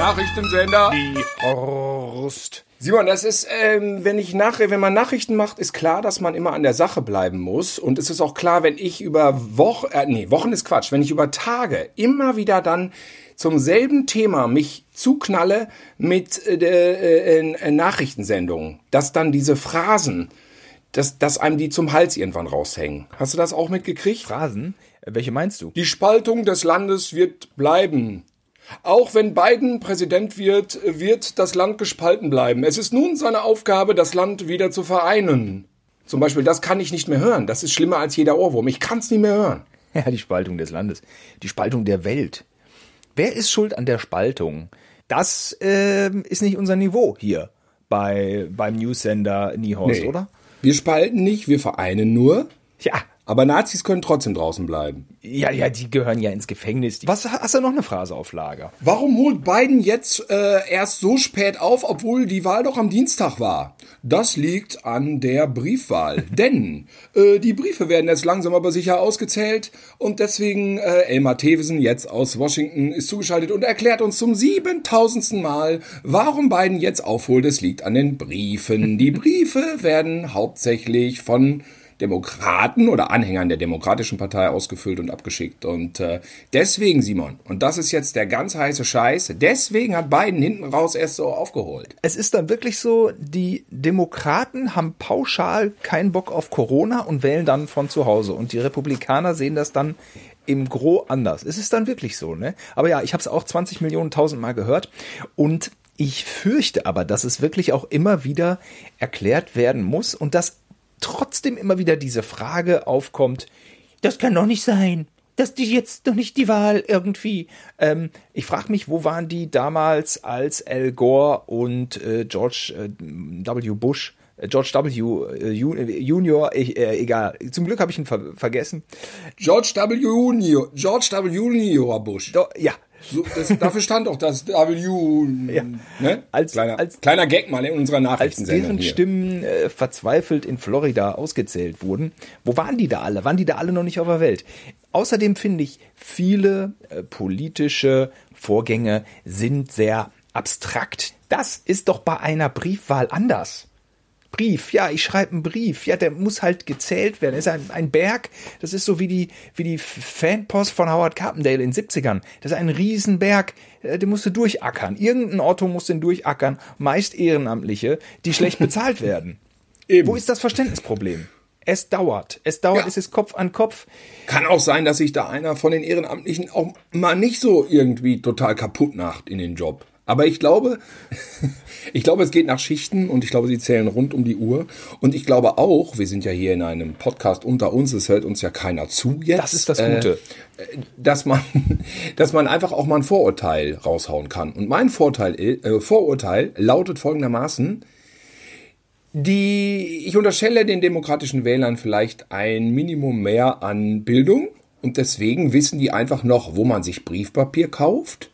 Nachrichtensender. Die Horst. Simon, das ist, ähm, wenn ich nach, wenn man Nachrichten macht, ist klar, dass man immer an der Sache bleiben muss. Und es ist auch klar, wenn ich über Wochen, äh, nee, Wochen ist Quatsch, wenn ich über Tage immer wieder dann zum selben Thema mich zuknalle mit äh, äh, äh, Nachrichtensendungen, dass dann diese Phrasen, dass, dass einem die zum Hals irgendwann raushängen. Hast du das auch mitgekriegt? Phrasen? Welche meinst du? Die Spaltung des Landes wird bleiben. Auch wenn Biden Präsident wird, wird das Land gespalten bleiben. Es ist nun seine Aufgabe, das Land wieder zu vereinen. Zum Beispiel, das kann ich nicht mehr hören. Das ist schlimmer als jeder Ohrwurm. Ich kann es nicht mehr hören. Ja, die Spaltung des Landes. Die Spaltung der Welt. Wer ist schuld an der Spaltung? Das äh, ist nicht unser Niveau hier bei, beim Newsender Niehorst, Nee. oder? Wir spalten nicht, wir vereinen nur. Ja, Aber Nazis können trotzdem draußen bleiben. ja, ja, die gehören ja ins Gefängnis. Was hast du noch eine Phrase auf Lager? Warum holt Biden jetzt äh, erst so spät auf, obwohl die Wahl doch am Dienstag war? Das liegt an der Briefwahl. Denn äh, die Briefe werden jetzt langsam aber sicher ausgezählt und deswegen äh, Elmar Thewesen jetzt aus Washington ist zugeschaltet und erklärt uns zum siebentausendsten Mal, warum Biden jetzt aufholt. Es liegt an den Briefen. Die Briefe werden hauptsächlich von Demokraten oder Anhängern der Demokratischen Partei ausgefüllt und abgeschickt. Und äh, deswegen, Simon, und das ist jetzt der ganz heiße Scheiß, deswegen hat Biden hinten raus erst so aufgeholt. Es ist dann wirklich so, die Demokraten haben pauschal keinen Bock auf Corona und wählen dann von zu Hause. Und die Republikaner sehen das dann im Gro anders. Es ist dann wirklich so, ne? Aber ja, ich habe es auch 20 Millionen tausendmal gehört und ich fürchte aber, dass es wirklich auch immer wieder erklärt werden muss und dass trotzdem immer wieder diese Frage aufkommt, das kann doch nicht sein. dass die jetzt doch nicht die Wahl irgendwie. Ähm, ich frage mich, wo waren die damals, als Al Gore und äh, George äh, W. Bush, äh, George W. Äh, äh, Junior, ich, äh, egal. Zum Glück habe ich ihn ver vergessen. George W. Junior, George W. Junior Bush. Do, ja, So, das, dafür stand auch das W. Ja. Ne? Als- kleiner, als- kleiner Gag mal in unserer als Nachrichtensendung deren hier. Stimmen äh, verzweifelt in Florida ausgezählt wurden, wo waren die da alle? Waren die da alle noch nicht auf der Welt? Außerdem finde ich, viele äh, politische Vorgänge sind sehr abstrakt. Das ist doch bei einer Briefwahl anders. Brief, ja, ich schreibe einen Brief, ja, der muss halt gezählt werden. Das ist ein, ein Berg, das ist so wie die, wie die Fanpost von Howard Carpendale in den 70ern. Das ist ein Riesenberg, äh, den musst du durchackern. Irgendein Otto muss den durchackern, meist Ehrenamtliche, die schlecht bezahlt werden. Eben. Wo ist das Verständnisproblem? Es dauert, es dauert, Ja. es ist Kopf an Kopf. Kann auch sein, dass sich da einer von den Ehrenamtlichen auch mal nicht so irgendwie total kaputt macht in den Job. Aber ich glaube, ich glaube, es geht nach Schichten und ich glaube, sie zählen rund um die Uhr. Und ich glaube auch, wir sind ja hier in einem Podcast unter uns, es hört uns ja keiner zu jetzt. Das ist das Gute. Äh, dass man, dass man einfach auch mal ein Vorurteil raushauen kann. Und mein Vorteil, äh, Vorurteil lautet folgendermaßen, die, ich unterstelle den demokratischen Wählern vielleicht ein Minimum mehr an Bildung und deswegen wissen die einfach noch, wo man sich Briefpapier kauft,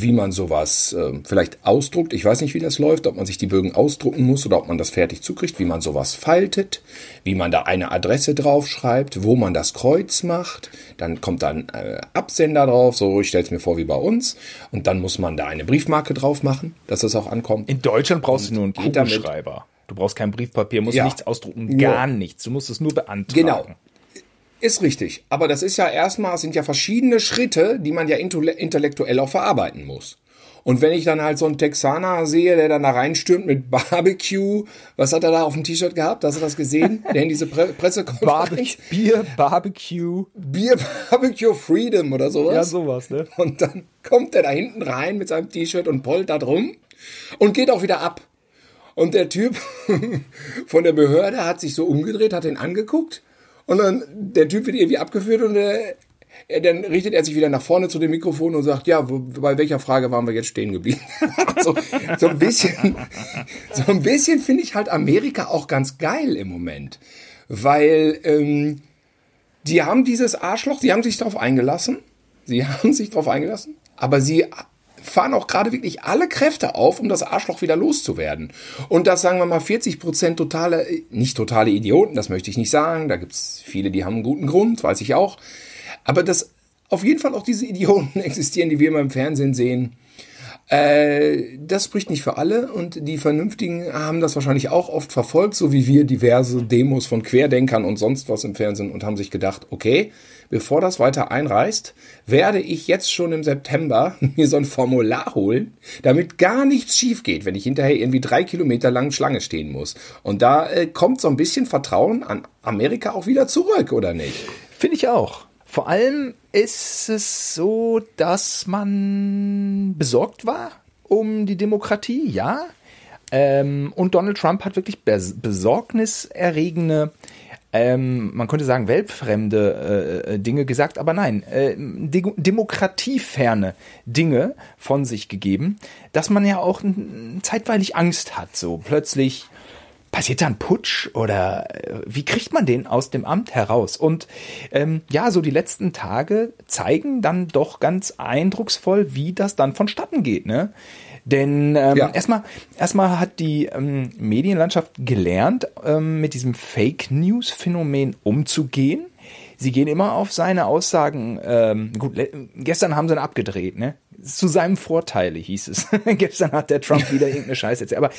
wie man sowas äh, vielleicht ausdruckt. Ich weiß nicht, wie das läuft, ob man sich die Bögen ausdrucken muss oder ob man das fertig zukriegt, wie man sowas faltet, wie man da eine Adresse draufschreibt, wo man das Kreuz macht. Dann kommt dann äh, Absender drauf, so ich stelle es mir vor wie bei uns. Und dann muss man da eine Briefmarke drauf machen, dass es auch ankommt. In Deutschland brauchst du nur einen Kugelschreiber. Du brauchst kein Briefpapier, musst Ja. nichts ausdrucken, gar nichts. Du musst es nur beantragen. Genau. Ist richtig. Aber das ist ja erstmal, es sind ja verschiedene Schritte, die man ja intellektuell auch verarbeiten muss. Und wenn ich dann halt so einen Texaner sehe, der dann da reinstürmt mit Barbecue, was hat er da auf dem T-Shirt gehabt? Hast du das gesehen? Der in diese Pre Pressekonferenz. Barbecue, Bier, Barbecue. Bier Barbecue Freedom oder sowas. Ja, sowas, ne? Und dann kommt er da hinten rein mit seinem T-Shirt und poltert rum und geht auch wieder ab. Und der Typ von der Behörde hat sich so umgedreht, hat ihn angeguckt und dann der Typ wird irgendwie abgeführt und äh, er, dann richtet er sich wieder nach vorne zu dem Mikrofon und sagt, ja, wo, bei welcher Frage waren wir jetzt stehen geblieben? so, so ein bisschen, so ein bisschen finde ich halt Amerika auch ganz geil im Moment, weil ähm, die haben dieses Arschloch, die haben sich darauf eingelassen. Sie haben sich darauf eingelassen, aber sie fahren auch gerade wirklich alle Kräfte auf, um das Arschloch wieder loszuwerden. Und das sagen wir mal 40 Prozent totale, nicht totale Idioten, das möchte ich nicht sagen. Da gibt's viele, die haben einen guten Grund, weiß ich auch. Aber dass auf jeden Fall auch diese Idioten existieren, die wir immer im Fernsehen sehen. Äh, das spricht nicht für alle und die Vernünftigen haben das wahrscheinlich auch oft verfolgt, so wie wir diverse Demos von Querdenkern und sonst was im Fernsehen und haben sich gedacht, okay, bevor das weiter einreißt, werde ich jetzt schon im September mir so ein Formular holen, damit gar nichts schief geht, wenn ich hinterher irgendwie drei Kilometer lang Schlange stehen muss. Und da äh, kommt so ein bisschen Vertrauen an Amerika auch wieder zurück, oder nicht? Finde ich auch. Vor allem ist es so, dass man besorgt war um die Demokratie, ja. Ähm, und Donald Trump hat wirklich besorgniserregende ähm, man könnte sagen, weltfremde äh, Dinge gesagt, aber nein, äh, de demokratieferne Dinge von sich gegeben, dass man ja auch zeitweilig Angst hat, so plötzlich passiert da ein Putsch oder äh, wie kriegt man den aus dem Amt heraus? Und ähm, ja, so die letzten Tage zeigen dann doch ganz eindrucksvoll, wie das dann vonstatten geht. Ne? Denn ähm, ja. erstmal, erstmal hat die ähm, Medienlandschaft gelernt, ähm, mit diesem Fake News Phänomen umzugehen. Sie gehen immer auf seine Aussagen. Ähm, gut, gestern haben sie ihn abgedreht, ne? Zu seinem Vorteile, hieß es. Gestern hat der Trump wieder irgendeine Scheiße erzählt. Aber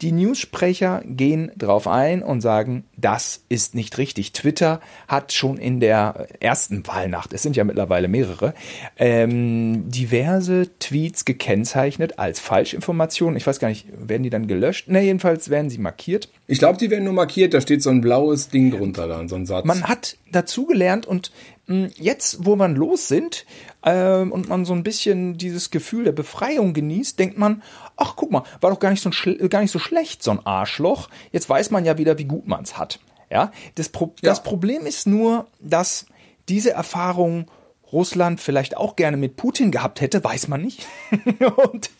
die Newssprecher gehen drauf ein und sagen, das ist nicht richtig. Twitter hat schon in der ersten Wahlnacht, es sind ja mittlerweile mehrere, ähm, diverse Tweets gekennzeichnet als Falschinformationen. Ich weiß gar nicht, werden die dann gelöscht? Ne, jedenfalls werden sie markiert. Ich glaube, die werden nur markiert, da steht so ein blaues Ding drunter dann, so ein Satz. Man hat dazugelernt und mh, jetzt, wo man los sind, ähm, und man so ein bisschen dieses Gefühl der Befreiung genießt, denkt man, ach guck mal, war doch gar nicht so, gar nicht so schlecht, so ein Arschloch. Jetzt weiß man ja wieder, wie gut man es hat. Ja, das, Pro ja. das Problem ist nur, dass diese Erfahrung Russland vielleicht auch gerne mit Putin gehabt hätte, weiß man nicht. und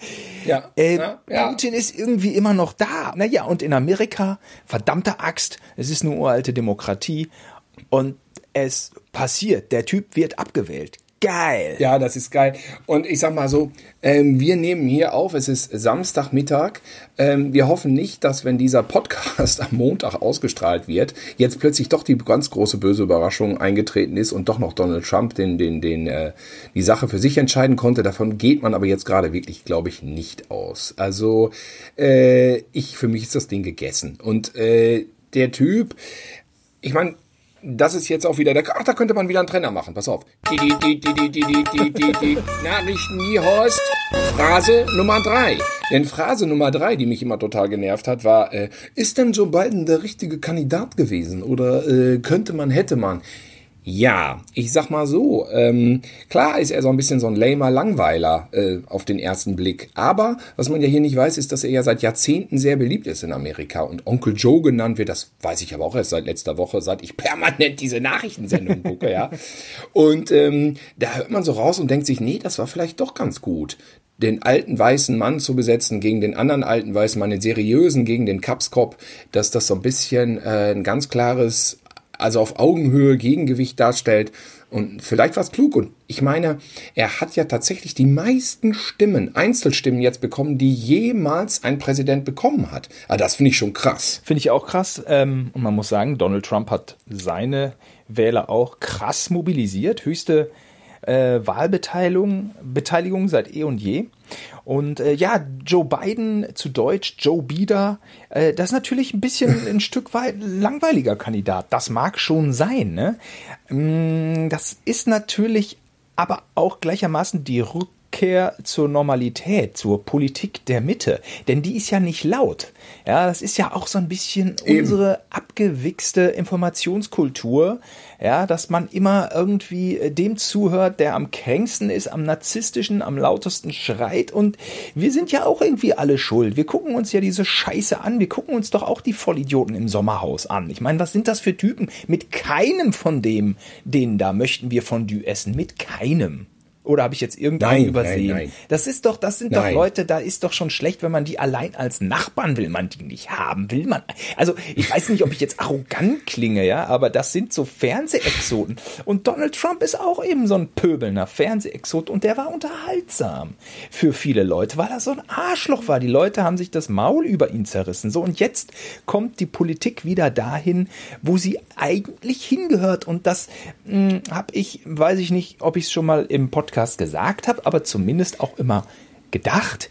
ja, äh, ja, ja. Putin ist irgendwie immer noch da. Naja, und in Amerika, verdammte Axt, es ist eine uralte Demokratie und es passiert, der Typ wird abgewählt geil. Ja, das ist geil. Und ich sag mal so, ähm, wir nehmen hier auf, es ist Samstagmittag. Ähm, wir hoffen nicht, dass wenn dieser Podcast am Montag ausgestrahlt wird, jetzt plötzlich doch die ganz große böse Überraschung eingetreten ist und doch noch Donald Trump den, den, den, äh, die Sache für sich entscheiden konnte. Davon geht man aber jetzt gerade wirklich, glaube ich, nicht aus. Also, äh, ich, für mich ist das Ding gegessen. Und äh, der Typ, ich meine, das ist jetzt auch wieder der. Ach, da könnte man wieder einen Trenner machen. Pass auf. Nachrichten nie Horst. Phrase Nummer drei. Denn Phrase Nummer drei, die mich immer total genervt hat, war: äh, Ist denn Joe Biden der richtige Kandidat gewesen? Oder äh, könnte man, hätte man? Ja, ich sag mal so, ähm, klar ist er so ein bisschen so ein lamer Langweiler äh, auf den ersten Blick. Aber was man ja hier nicht weiß, ist, dass er ja seit Jahrzehnten sehr beliebt ist in Amerika. Und Onkel Joe genannt wird, das weiß ich aber auch erst seit letzter Woche, seit ich permanent diese Nachrichtensendung gucke, ja. Und ähm, da hört man so raus und denkt sich, nee, das war vielleicht doch ganz gut den alten weißen Mann zu besetzen gegen den anderen alten weißen Mann, den seriösen gegen den Kapskop, dass das so ein bisschen äh, ein ganz klares also auf Augenhöhe Gegengewicht darstellt. Und vielleicht war es klug. Und ich meine, er hat ja tatsächlich die meisten Stimmen, Einzelstimmen jetzt bekommen, die jemals ein Präsident bekommen hat. Also das finde ich schon krass. Finde ich auch krass. Ähm, und man muss sagen, Donald Trump hat seine Wähler auch krass mobilisiert. Höchste Wahlbeteiligung Beteiligung seit eh und je. Und äh, ja, Joe Biden zu Deutsch, Joe Bieder, äh, das ist natürlich ein bisschen ein Stück weit langweiliger Kandidat. Das mag schon sein. Ne? Mm, das ist natürlich aber auch gleichermaßen die Rückkehr zur Normalität, zur Politik der Mitte. Denn die ist ja nicht laut. Ja, das ist ja auch so ein bisschen Eben. unsere abgewichste Informationskultur ja, dass man immer irgendwie äh, dem zuhört, der am kränksten ist, am narzisstischen, am lautesten schreit und wir sind ja auch irgendwie alle schuld. Wir gucken uns ja diese Scheiße an, wir gucken uns doch auch die Vollidioten im Sommerhaus an. Ich meine, was sind das für Typen? Mit keinem von dem, denen da möchten wir Fondue essen, mit keinem. Oder habe ich jetzt irgendeinen übersehen? Nein, nein. Das ist doch, das sind nein. doch Leute, da ist doch schon schlecht, wenn man die allein als Nachbarn will man die nicht haben, will man. Also ich weiß nicht, ob ich jetzt arrogant klinge, ja, aber das sind so Fernsehexoten. Und Donald Trump ist auch eben so ein pöbelner Fernsehexot und der war unterhaltsam für viele Leute, weil er so ein Arschloch war. Die Leute haben sich das Maul über ihn zerrissen. So und jetzt kommt die Politik wieder dahin, wo sie eigentlich hingehört und das hm, habe ich, weiß ich nicht, ob ich es schon mal im Podcast Podcast gesagt habe, aber zumindest auch immer gedacht,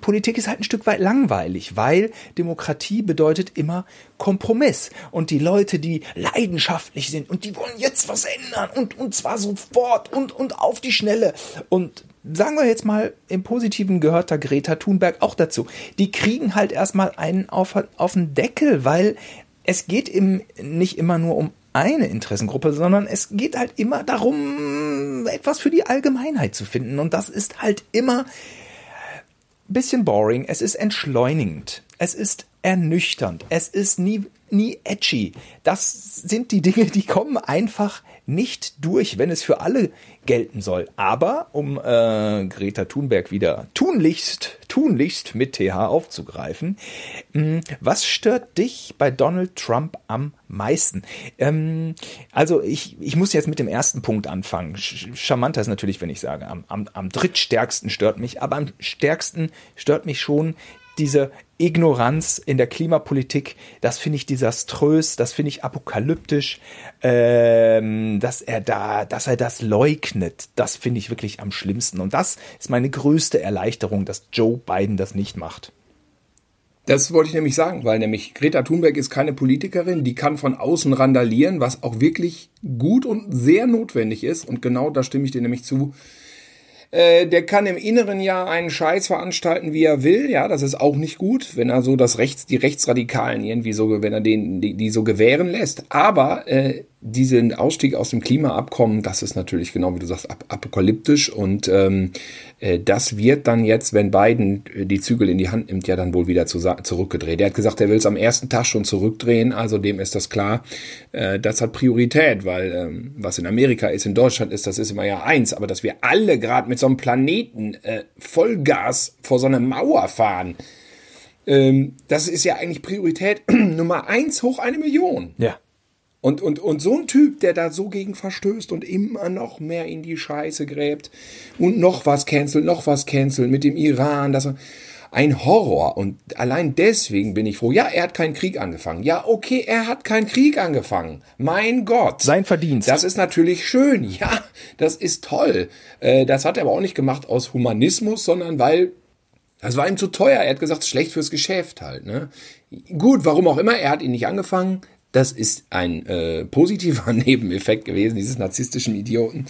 Politik ist halt ein Stück weit langweilig, weil Demokratie bedeutet immer Kompromiss. Und die Leute, die leidenschaftlich sind und die wollen jetzt was ändern und, und zwar sofort und, und auf die Schnelle. Und sagen wir jetzt mal, im Positiven gehört da Greta Thunberg auch dazu. Die kriegen halt erstmal einen auf, auf den Deckel, weil es geht im, nicht immer nur um eine Interessengruppe, sondern es geht halt immer darum, etwas für die Allgemeinheit zu finden. Und das ist halt immer bisschen boring, es ist entschleunigend, es ist ernüchternd, es ist nie, nie edgy. Das sind die Dinge, die kommen einfach nicht durch, wenn es für alle gelten soll. Aber um äh, Greta Thunberg wieder tunlichst, tunlichst mit TH aufzugreifen, mh, hm, was stört dich bei Donald Trump am meisten? Ähm, also ich, ich muss jetzt mit dem ersten Punkt anfangen. Charmanter ist natürlich, wenn ich sage, am, am, am drittstärksten stört mich, aber am stärksten stört mich schon diese Ignoranz in der Klimapolitik, das finde ich desaströs, das finde ich apokalyptisch, ähm, dass er da, dass er das leugnet, das finde ich wirklich am schlimmsten. Und das ist meine größte Erleichterung, dass Joe Biden das nicht macht. Das wollte ich nämlich sagen, weil nämlich Greta Thunberg ist keine Politikerin, die kann von außen randalieren, was auch wirklich gut und sehr notwendig ist. Und genau da stimme ich dir nämlich zu. Äh, der kann im inneren Jahr einen Scheiß veranstalten, wie er will. Ja, das ist auch nicht gut, wenn er so das Rechts, die Rechtsradikalen irgendwie so, wenn er den, die, die so gewähren lässt. Aber äh, diesen Ausstieg aus dem Klimaabkommen, das ist natürlich genau wie du sagst, ap apokalyptisch und ähm, äh, das wird dann jetzt, wenn Biden äh, die Zügel in die Hand nimmt, ja dann wohl wieder zu, zurückgedreht. Er hat gesagt, er will es am ersten Tag schon zurückdrehen, also dem ist das klar. Äh, das hat Priorität, weil ähm, was in Amerika ist, in Deutschland ist, das ist immer ja eins, aber dass wir alle gerade mit so einem Planeten äh, Vollgas vor so eine Mauer fahren, ähm, das ist ja eigentlich Priorität Nummer eins hoch eine Million. Ja. Und, und, und so ein Typ, der da so gegen verstößt und immer noch mehr in die Scheiße gräbt und noch was cancelt, noch was cancelt mit dem Iran, das ein Horror. Und allein deswegen bin ich froh. Ja, er hat keinen Krieg angefangen. Ja, okay, er hat keinen Krieg angefangen. Mein Gott. Sein Verdienst. Das ist natürlich schön. Ja, das ist toll. Äh, das hat er aber auch nicht gemacht aus Humanismus, sondern weil das war ihm zu teuer. Er hat gesagt, schlecht fürs Geschäft halt. Ne? Gut, warum auch immer, er hat ihn nicht angefangen. Das ist ein äh, positiver Nebeneffekt gewesen, dieses narzisstischen Idioten,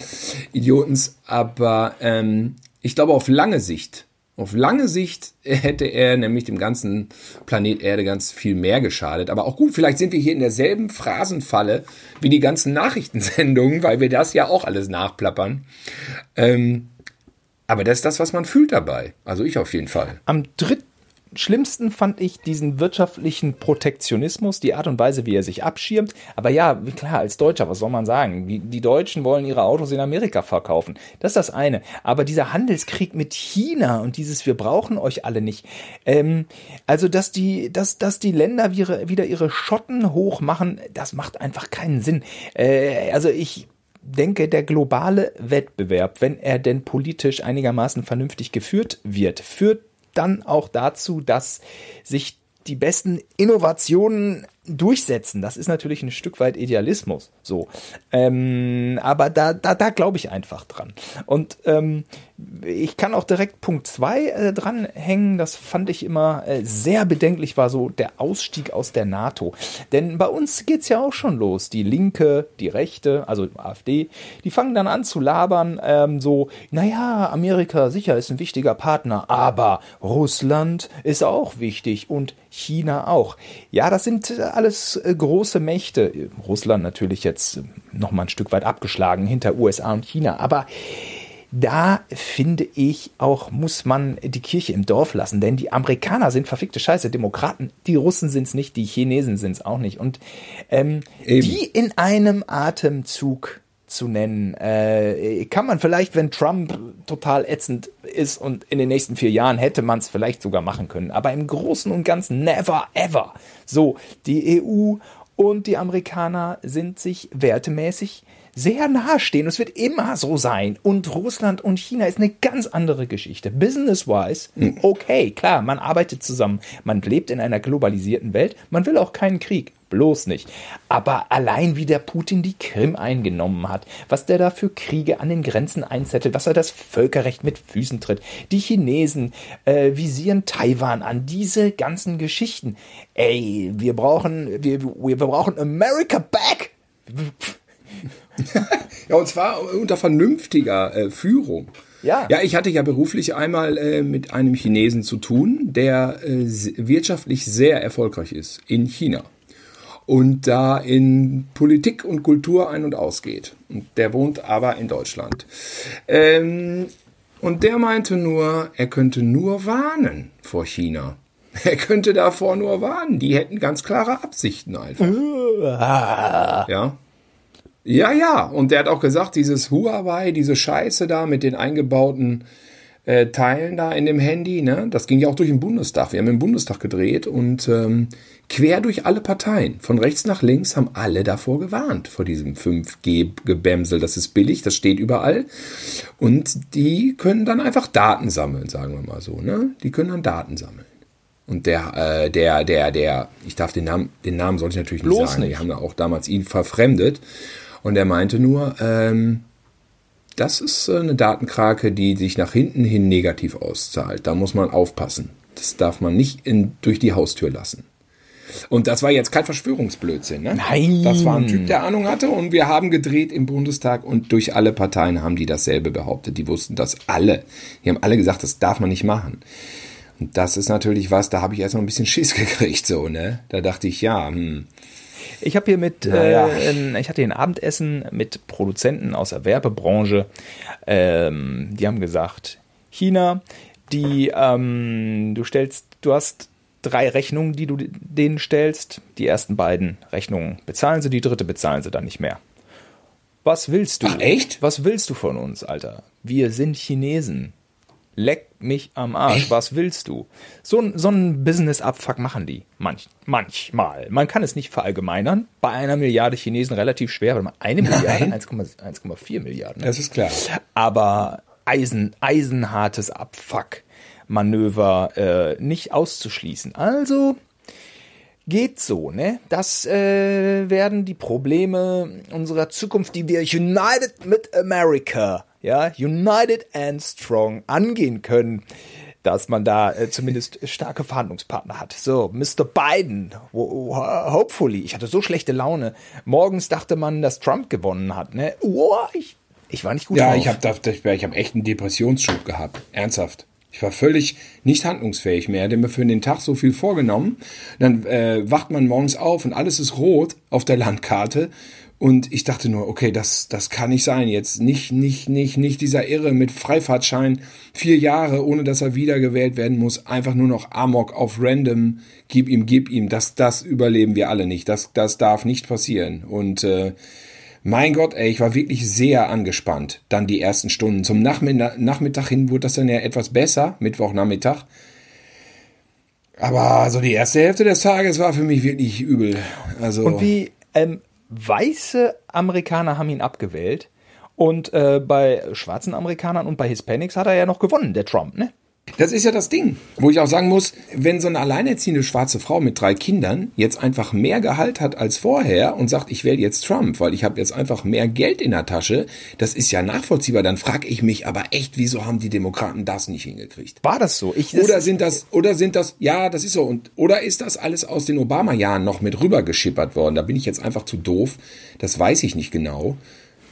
Idiotens. Aber ähm, ich glaube, auf lange Sicht, auf lange Sicht hätte er nämlich dem ganzen Planet Erde ganz viel mehr geschadet. Aber auch gut, vielleicht sind wir hier in derselben Phrasenfalle wie die ganzen Nachrichtensendungen, weil wir das ja auch alles nachplappern. Ähm, aber das ist das, was man fühlt dabei. Also ich auf jeden Fall. Am 3 schlimmsten fand ich diesen wirtschaftlichen Protektionismus, die Art und Weise, wie er sich abschirmt. Aber ja, klar, als Deutscher, was soll man sagen? Die Deutschen wollen ihre Autos in Amerika verkaufen. Das ist das eine. Aber dieser Handelskrieg mit China und dieses Wir brauchen euch alle nicht. Ähm, also, dass die, dass, dass die Länder wieder ihre Schotten hochmachen, das macht einfach keinen Sinn. Äh, also ich, denke, der globale Wettbewerb, wenn er denn politisch einigermaßen vernünftig geführt wird, führt dann auch dazu, dass sich die besten Innovationen durchsetzen. Das ist natürlich ein Stück weit Idealismus. So, ähm, aber da, da, da glaube ich einfach dran. Und ähm, ich kann auch direkt Punkt zwei äh, dranhängen. Das fand ich immer äh, sehr bedenklich, war so der Ausstieg aus der NATO. Denn bei uns geht's ja auch schon los. Die Linke, die Rechte, also AfD, die fangen dann an zu labern. Ähm, so, naja, Amerika sicher ist ein wichtiger Partner, aber Russland ist auch wichtig und China auch. Ja, das sind äh, alles äh, große Mächte. Russland natürlich jetzt noch mal ein Stück weit abgeschlagen hinter USA und China, aber da finde ich auch, muss man die Kirche im Dorf lassen, denn die Amerikaner sind verfickte Scheiße, Demokraten, die Russen sind es nicht, die Chinesen sind es auch nicht. Und ähm, die in einem Atemzug zu nennen, äh, kann man vielleicht, wenn Trump total ätzend ist und in den nächsten vier Jahren hätte man es vielleicht sogar machen können. Aber im Großen und Ganzen never ever. So, die EU und die Amerikaner sind sich wertemäßig sehr nahe stehen. Und es wird immer so sein. Und Russland und China ist eine ganz andere Geschichte. Business-wise, hm. okay, klar, man arbeitet zusammen. Man lebt in einer globalisierten Welt. Man will auch keinen Krieg. Bloß nicht. Aber allein wie der Putin die Krim eingenommen hat, was der da für Kriege an den Grenzen einzettelt, was er das Völkerrecht mit Füßen tritt, die Chinesen äh, visieren Taiwan an, diese ganzen Geschichten. Ey, wir brauchen, wir, wir brauchen America back! ja, und zwar unter vernünftiger äh, Führung. Ja. ja, ich hatte ja beruflich einmal äh, mit einem Chinesen zu tun, der äh, wirtschaftlich sehr erfolgreich ist in China und da in Politik und Kultur ein- und ausgeht. Und der wohnt aber in Deutschland. Ähm, und der meinte nur, er könnte nur warnen vor China. Er könnte davor nur warnen. Die hätten ganz klare Absichten einfach. ja. Ja, ja. Und der hat auch gesagt, dieses Huawei, diese Scheiße da mit den eingebauten äh, Teilen da in dem Handy, ne, das ging ja auch durch den Bundestag. Wir haben im Bundestag gedreht und ähm, quer durch alle Parteien, von rechts nach links, haben alle davor gewarnt, vor diesem 5G-Gebämsel. Das ist billig, das steht überall. Und die können dann einfach Daten sammeln, sagen wir mal so. Ne? Die können dann Daten sammeln. Und der, äh, der, der, der, ich darf den Namen, den Namen sollte ich natürlich nicht Bloß sagen. Nicht. Wir haben ja auch damals ihn verfremdet. Und er meinte nur, ähm, das ist eine Datenkrake, die sich nach hinten hin negativ auszahlt. Da muss man aufpassen. Das darf man nicht in, durch die Haustür lassen. Und das war jetzt kein Verschwörungsblödsinn. Ne? Nein. Das war ein Typ, der Ahnung hatte. Und wir haben gedreht im Bundestag und durch alle Parteien haben die dasselbe behauptet. Die wussten das alle. Die haben alle gesagt, das darf man nicht machen. Und das ist natürlich was, da habe ich erst mal ein bisschen Schiss gekriegt, so, ne? Da dachte ich, ja, hm. Ich habe hier mit, naja. äh, ich hatte hier ein Abendessen mit Produzenten aus der Werbebranche. Ähm, die haben gesagt, China, die, ähm, du stellst, du hast drei Rechnungen, die du denen stellst. Die ersten beiden Rechnungen bezahlen sie, die dritte bezahlen sie dann nicht mehr. Was willst du? Ach, echt? Was willst du von uns, Alter? Wir sind Chinesen. Leck mich am Arsch. Was willst du? So, so ein Business-Abfuck machen die. Manch, manchmal. Man kann es nicht verallgemeinern. Bei einer Milliarde Chinesen relativ schwer. Weil eine Milliarde, 1,4 Milliarden. Das ist klar. Aber Eisen, eisenhartes Abfuck. Manöver äh, nicht auszuschließen. Also geht so, ne? Das äh, werden die Probleme unserer Zukunft, die wir United mit America ja, United and Strong angehen können, dass man da äh, zumindest starke Verhandlungspartner hat. So, Mr. Biden, hopefully. Ich hatte so schlechte Laune. Morgens dachte man, dass Trump gewonnen hat. Ne? Oh, ich, ich war nicht gut Ja, drauf. ich habe ich hab echt einen Depressionsschub gehabt. Ernsthaft. Ich war völlig nicht handlungsfähig mehr. Denn mir für den Tag so viel vorgenommen. Dann äh, wacht man morgens auf und alles ist rot auf der Landkarte. Und ich dachte nur, okay, das, das kann nicht sein. Jetzt nicht, nicht, nicht, nicht dieser Irre mit Freifahrtschein. Vier Jahre, ohne dass er wiedergewählt werden muss. Einfach nur noch Amok auf random. Gib ihm, gib ihm. Das, das überleben wir alle nicht. Das, das darf nicht passieren. Und, äh, mein Gott, ey, ich war wirklich sehr angespannt. Dann die ersten Stunden. Zum Nachmittag, hin wurde das dann ja etwas besser. Mittwochnachmittag. Aber so die erste Hälfte des Tages war für mich wirklich übel. Also. Und wie, ähm, weiße Amerikaner haben ihn abgewählt und äh, bei schwarzen Amerikanern und bei Hispanics hat er ja noch gewonnen, der Trump, ne? Das ist ja das Ding, wo ich auch sagen muss, wenn so eine alleinerziehende schwarze Frau mit drei Kindern jetzt einfach mehr Gehalt hat als vorher und sagt, ich wähle jetzt Trump, weil ich habe jetzt einfach mehr Geld in der Tasche, das ist ja nachvollziehbar. Dann frage ich mich aber echt, wieso haben die Demokraten das nicht hingekriegt? War das so? Ich, das oder sind das, oder sind das, ja, das ist so. Und oder ist das alles aus den Obama-Jahren noch mit rüber geschippert worden? Da bin ich jetzt einfach zu doof. Das weiß ich nicht genau.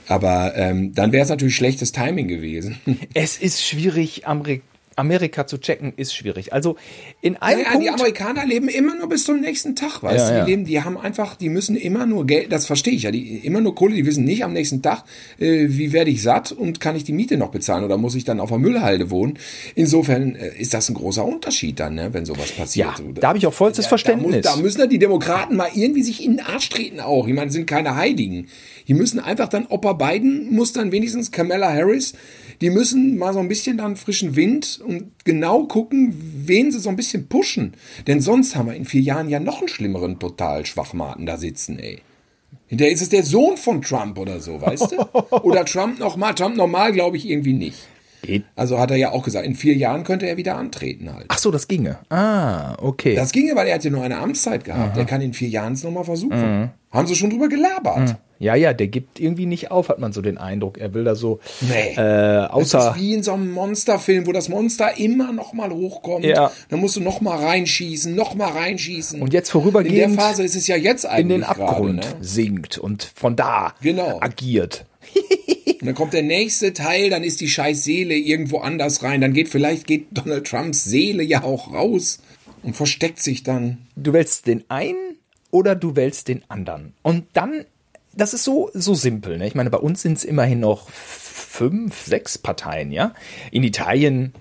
Aber ähm, dann wäre es natürlich schlechtes Timing gewesen. Es ist schwierig, Amerikaner Amerika zu checken, ist schwierig. Also in einem naja, Punkt, die Amerikaner leben immer nur bis zum nächsten Tag, weißt ja, du? Die, leben, die haben einfach, die müssen immer nur Geld, das verstehe ich ja, die immer nur Kohle, die wissen nicht am nächsten Tag, äh, wie werde ich satt und kann ich die Miete noch bezahlen oder muss ich dann auf der Müllhalde wohnen. Insofern äh, ist das ein großer Unterschied dann, ne, wenn sowas passiert. Ja, da, habe ich auch vollstes ja, Verständnis. Da, muss, da müssen dann die Demokraten mal irgendwie sich in den Arsch treten auch. Ich meine, sind keine Heiligen. Die müssen einfach dann, Opa Biden muss dann wenigstens Kamala Harris die müssen mal so ein bisschen dann frischen Wind und genau gucken, wen sie so ein bisschen pushen. Denn sonst haben wir in vier Jahren ja noch einen schlimmeren total Schwachmaten da sitzen, ey. Hinterher ist es der Sohn von Trump oder so, weißt du? Oder Trump nochmal. Trump normal glaube ich irgendwie nicht. Geht. Also hat er ja auch gesagt, in vier Jahren könnte er wieder antreten halt. Ach so, das ginge. Ah, okay. Das ginge, weil er hat ja nur eine Amtszeit gehabt. Der kann in vier Jahren es nochmal versuchen. Haben sie schon drüber gelabert. Ja, ja, der gibt irgendwie nicht auf, hat man so den Eindruck. Er will da so Nee. äh, Das außer ist wie in so einem Monsterfilm, wo das Monster immer noch mal hochkommt. Ja. Dann musst du noch mal reinschießen, noch mal reinschießen. und jetzt in der vorübergehend Phase ist es ja jetzt eigentlich in den Abgrund Gerade, ne? sinkt und von da Genau. agiert. Und dann kommt der nächste Teil, dann ist die scheiß Seele irgendwo anders rein. Dann geht vielleicht geht Donald Trumps Seele ja auch raus und versteckt sich dann. Du wählst den einen oder du wählst den anderen. Und dann, das ist so, so simpel. Ne? Ich meine, bei uns sind es immerhin noch fünf, sechs Parteien, ja. In Italien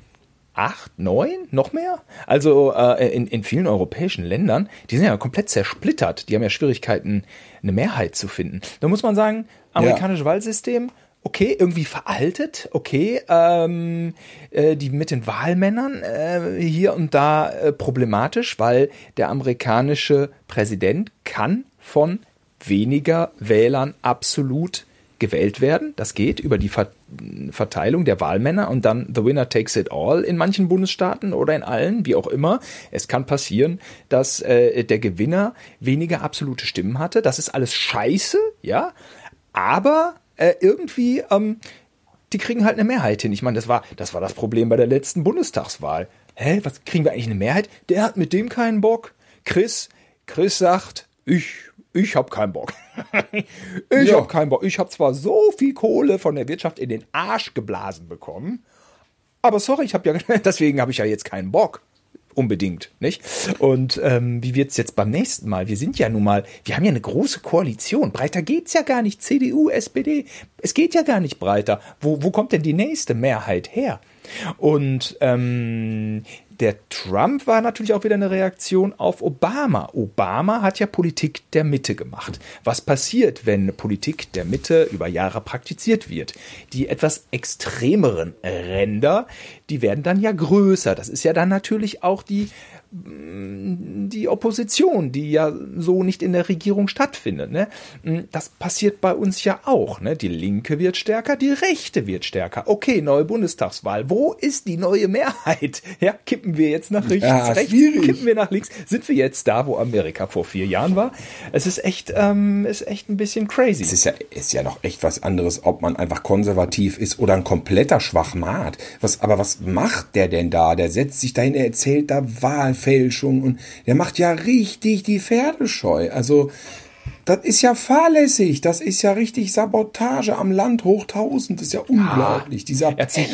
acht, neun, noch mehr? Also äh, in, in vielen europäischen Ländern, die sind ja komplett zersplittert. Die haben ja Schwierigkeiten, eine Mehrheit zu finden. Da muss man sagen, amerikanische Wahlsystem, okay, irgendwie veraltet, okay, ähm, äh, die mit den Wahlmännern äh, hier und da äh, problematisch, weil der amerikanische Präsident kann von weniger Wählern absolut gewählt werden. Das geht über die Ver Verteilung der Wahlmänner und dann the winner takes it all in manchen Bundesstaaten oder in allen, wie auch immer. Es kann passieren, dass äh, der Gewinner weniger absolute Stimmen hatte. Das ist alles scheiße, ja, aber äh, irgendwie ähm, die kriegen halt eine Mehrheit hin. Ich meine, das war, das war das Problem bei der letzten Bundestagswahl. Hä, was kriegen wir eigentlich eine Mehrheit? Der hat mit dem keinen Bock. Chris, Chris sagt, ich, ich hab keinen Bock. ich Ja. hab keinen Bock. Ich hab zwar so viel Kohle von der Wirtschaft in den Arsch geblasen bekommen, aber sorry, ich habe ja, deswegen habe ich ja jetzt keinen Bock. Unbedingt, nicht? Und ähm, wie wird's jetzt beim nächsten Mal? Wir sind ja nun mal, wir haben ja eine große Koalition. Breiter geht's ja gar nicht. CDU, SPD, es geht ja gar nicht breiter. Wo, wo kommt denn die nächste Mehrheit her? Und ähm, der Trump war natürlich auch wieder eine Reaktion auf Obama. Obama hat ja Politik der Mitte gemacht. Was passiert, wenn Politik der Mitte über Jahre praktiziert wird? Die etwas extremeren Ränder, die werden dann ja größer. Das ist ja dann natürlich auch die die Opposition, die ja so nicht in der Regierung stattfindet. Ne? Das passiert bei uns ja auch. Ne? Die Linke wird stärker, die Rechte wird stärker. Okay, neue Bundestagswahl. Wo ist die neue Mehrheit? Ja, kippen wir jetzt nach rechts, Ja, rechts, kippen wir nach links. Sind wir jetzt da, wo Amerika vor vier Jahren war? Es ist echt, ähm, ist echt ein bisschen crazy. Es ist ja, ist ja noch echt was anderes, ob man einfach konservativ ist oder ein kompletter Schwachmat. Was, aber was macht der denn da? Der setzt sich dahin, er erzählt da Wahlfälschung und der macht ja richtig die Pferde scheu. Also, das ist ja fahrlässig. Das ist ja richtig Sabotage am Land hoch 1000. Das ist ja unglaublich. Dieser er hat sich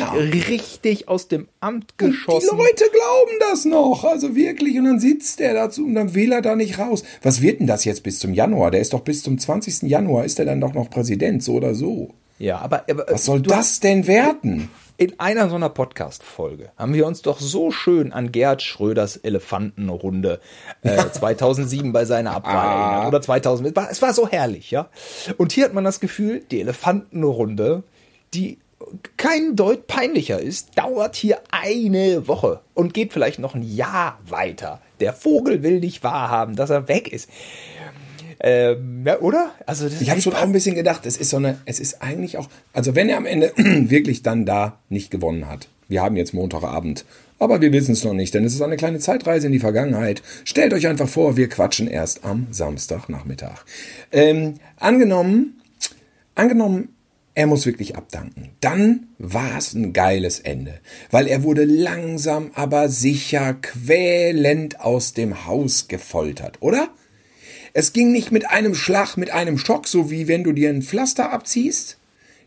richtig aus dem Amt Die geschossen. Leute glauben das noch, also wirklich. Und dann sitzt er dazu und dann will er da nicht raus. Was wird denn das jetzt bis zum Januar? Der ist doch bis zum 20. Januar, ist er dann doch noch Präsident, so oder so. Ja, aber, aber Was soll das denn werden? In einer so einer Podcast-Folge haben wir uns doch so schön an Gerhard Schröders Elefantenrunde äh, 2007 bei seiner Abwahl Ah. erinnert. Oder 2000. Es war, es war so herrlich, ja. Und hier hat man das Gefühl, die Elefantenrunde, die kein Deut peinlicher ist, dauert hier eine Woche und geht vielleicht noch ein Jahr weiter. Der Vogel will nicht wahrhaben, dass er weg ist. Ähm, ja, oder? Also das Ich habe schon auch ein bisschen gedacht, es ist so eine, es ist eigentlich auch, also wenn er am Ende wirklich dann da nicht gewonnen hat. Wir haben jetzt Montagabend, aber wir wissen es noch nicht, denn es ist eine kleine Zeitreise in die Vergangenheit. Stellt euch einfach vor, wir quatschen erst am Samstagnachmittag. Ähm, angenommen, angenommen, er muss wirklich abdanken. Dann war es ein geiles Ende, weil er wurde langsam, aber sicher quälend aus dem Haus gefoltert, oder? Es ging nicht mit einem Schlag, mit einem Schock, so wie wenn du dir ein Pflaster abziehst.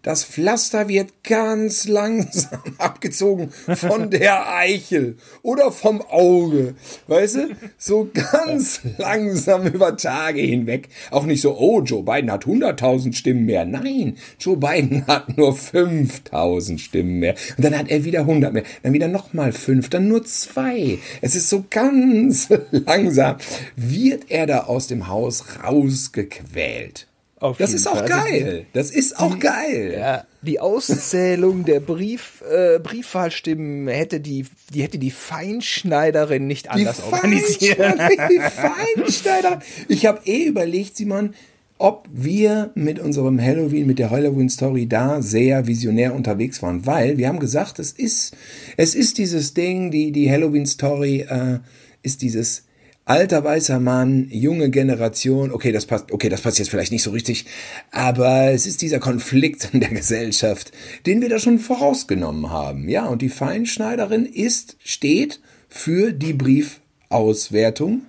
Das Pflaster wird ganz langsam abgezogen von der Eichel oder vom Auge. Weißt du? So ganz langsam über Tage hinweg. Auch nicht so, oh, Joe Biden hat 100.000 Stimmen mehr. Nein, Joe Biden hat nur 5.000 Stimmen mehr. Und dann hat er wieder 100 mehr. Dann wieder nochmal 5, dann nur 2. Es ist so ganz langsam. Wird er da aus dem Haus rausgequält. Auf Das ist auch Fall. Also geil. Das ist auch geil. Ja, die Auszählung der Brief, äh, Briefwahlstimmen hätte die, die hätte die Feinschneiderin nicht Die anders organisiert. Feinschneider, die Feinschneider. Ich habe eh überlegt, Simon, ob wir mit unserem Halloween, mit der Halloween-Story da sehr visionär unterwegs waren, weil wir haben gesagt, es ist, es ist dieses Ding, die, die Halloween-Story äh, ist dieses alter weißer Mann, junge Generation, okay, das passt, okay, das passt jetzt vielleicht nicht so richtig, aber es ist dieser Konflikt in der Gesellschaft, den wir da schon vorausgenommen haben. Ja, und die Feinschneiderin ist, steht für die Briefauswertung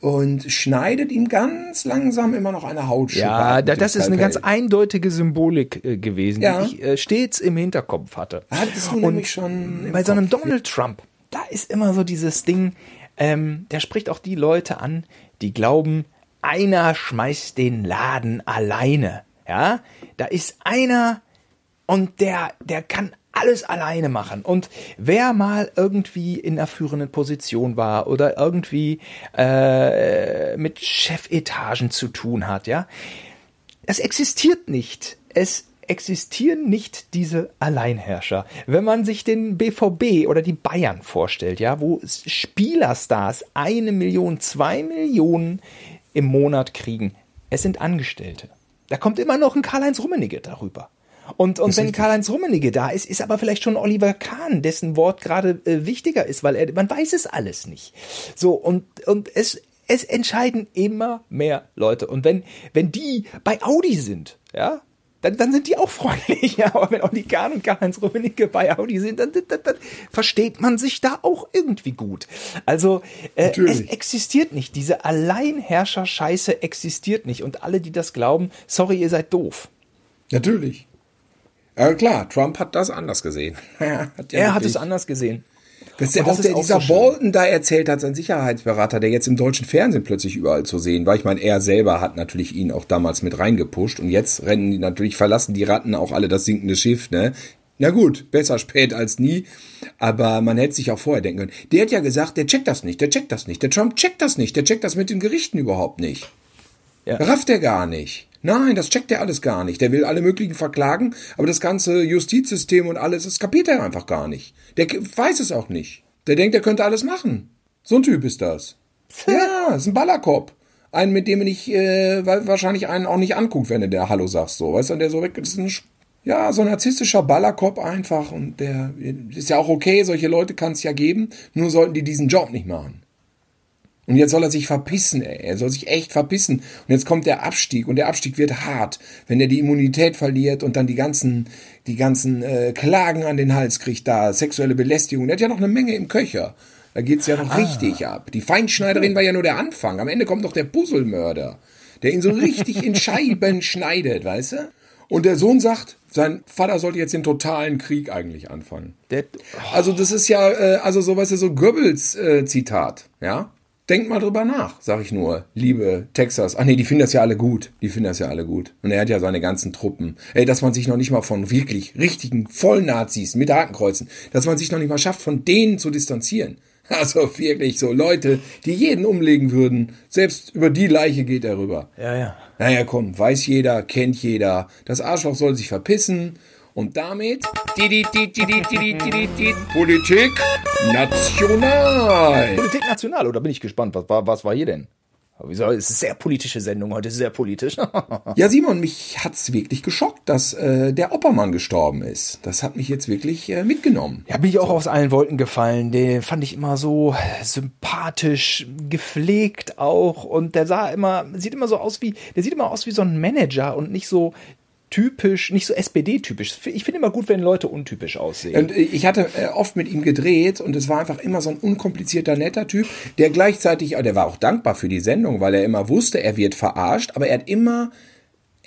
und schneidet ihm ganz langsam immer noch eine Hautschuppe. Ja, da, das ist eine ganz eindeutige Symbolik äh, gewesen, ja. die ich äh, stets im Hinterkopf hatte. Hattest du und nämlich schon. Bei so einem Donald Trump, da ist immer so dieses Ding, ähm, der spricht auch die Leute an, die glauben, einer schmeißt den Laden alleine. Ja, da ist einer und der, der kann alles alleine machen. Und wer mal irgendwie in einer führenden Position war oder irgendwie äh, mit Chefetagen zu tun hat, ja, es existiert nicht. Es existieren nicht diese Alleinherrscher. Wenn man sich den BVB oder die Bayern vorstellt, ja, wo Spielerstars eine Million, zwei Millionen im Monat kriegen, es sind Angestellte. Da kommt immer noch ein Karl-Heinz Rummenigge darüber. Und, und wenn Karl-Heinz Rummenigge da ist, ist aber vielleicht schon Oliver Kahn, dessen Wort gerade äh, wichtiger ist, weil er, man weiß es alles nicht. So, und, und es, es entscheiden immer mehr Leute. Und wenn, wenn die bei Audi sind, ja, dann, dann sind die auch freundlich. Ja, aber wenn Olli Kahn und Karl-Heinz Rummenigge bei Audi sind, dann, dann, dann, versteht man sich da auch irgendwie gut. Also äh, es existiert nicht. Diese Alleinherrscher-Scheiße existiert nicht. Und alle, die das glauben, sorry, ihr seid doof. Natürlich. Ja, klar, Trump hat das anders gesehen. hat ja er hat es anders gesehen. Was der, auch der, dieser so Bolton da erzählt hat, sein Sicherheitsberater, der jetzt im deutschen Fernsehen plötzlich überall zu sehen war. Ich meine, er selber hat natürlich ihn auch damals mit reingepusht und jetzt rennen die natürlich, verlassen die Ratten auch alle das sinkende Schiff, ne? Na gut, besser spät als nie, aber man hätte sich auch vorher denken können. Der hat ja gesagt, der checkt das nicht, der checkt das nicht, der Trump checkt das nicht, der checkt das mit den Gerichten überhaupt nicht. Ja. Rafft er gar nicht. Nein, das checkt er alles gar nicht. Der will alle möglichen verklagen, aber das ganze Justizsystem und alles, das kapiert er einfach gar nicht. Der weiß es auch nicht. Der denkt, er könnte alles machen. So ein Typ ist das. ja, ist ein Ballerkopf. Einen, mit dem er nicht, äh, wahrscheinlich einen auch nicht anguckt, wenn du der Hallo sagst, so. Weißt du, der so weg, das ist ein, ja, so ein narzisstischer Ballerkopf einfach und der ist ja auch okay, solche Leute kann es ja geben, nur sollten die diesen Job nicht machen. Und jetzt soll er sich verpissen, ey. Er soll sich echt verpissen. Und jetzt kommt der Abstieg und der Abstieg wird hart, wenn er die Immunität verliert und dann die ganzen, die ganzen äh, Klagen an den Hals kriegt da, sexuelle Belästigung. Der hat ja noch eine Menge im Köcher. Da geht's ja noch ah. richtig ab. Die Feinschneiderin war ja nur der Anfang. Am Ende kommt noch der Puzzlemörder, der ihn so richtig in Scheiben schneidet, weißt du? Und der Sohn sagt, sein Vater sollte jetzt den totalen Krieg eigentlich anfangen. Der, oh. Also das ist ja, äh, also so, weißt du, so Goebbels-Zitat, äh, ja? Denkt mal drüber nach, sag ich nur, liebe Texas. Ach nee, die finden das ja alle gut. Die finden das ja alle gut. Und er hat ja seine ganzen Truppen. Ey, dass man sich noch nicht mal von wirklich richtigen Vollnazis mit Hakenkreuzen, dass man sich noch nicht mal schafft, von denen zu distanzieren. Also wirklich so Leute, die jeden umlegen würden. Selbst über die Leiche geht er rüber. Ja, ja. Naja, komm, weiß jeder, kennt jeder. Das Arschloch soll sich verpissen. Und damit Politik national. Politik national, oder bin ich gespannt, was war, was war hier denn? Wieso? Es ist eine sehr politische Sendung heute, sehr politisch. ja, Simon, mich hat's wirklich geschockt, dass äh, der Oppermann gestorben ist. Das hat mich jetzt wirklich äh, mitgenommen. Ja, bin ich auch so. aus allen Wolken gefallen. Den fand ich immer so sympathisch, gepflegt auch. Und der sah immer, sieht immer so aus wie, der sieht immer aus wie so ein Manager und nicht so typisch, nicht so SPD-typisch. Ich finde immer gut, wenn Leute untypisch aussehen. Und ich hatte äh, oft mit ihm gedreht und es war einfach immer so ein unkomplizierter, netter Typ, der gleichzeitig, der war auch dankbar für die Sendung, weil er immer wusste, er wird verarscht, aber er hat immer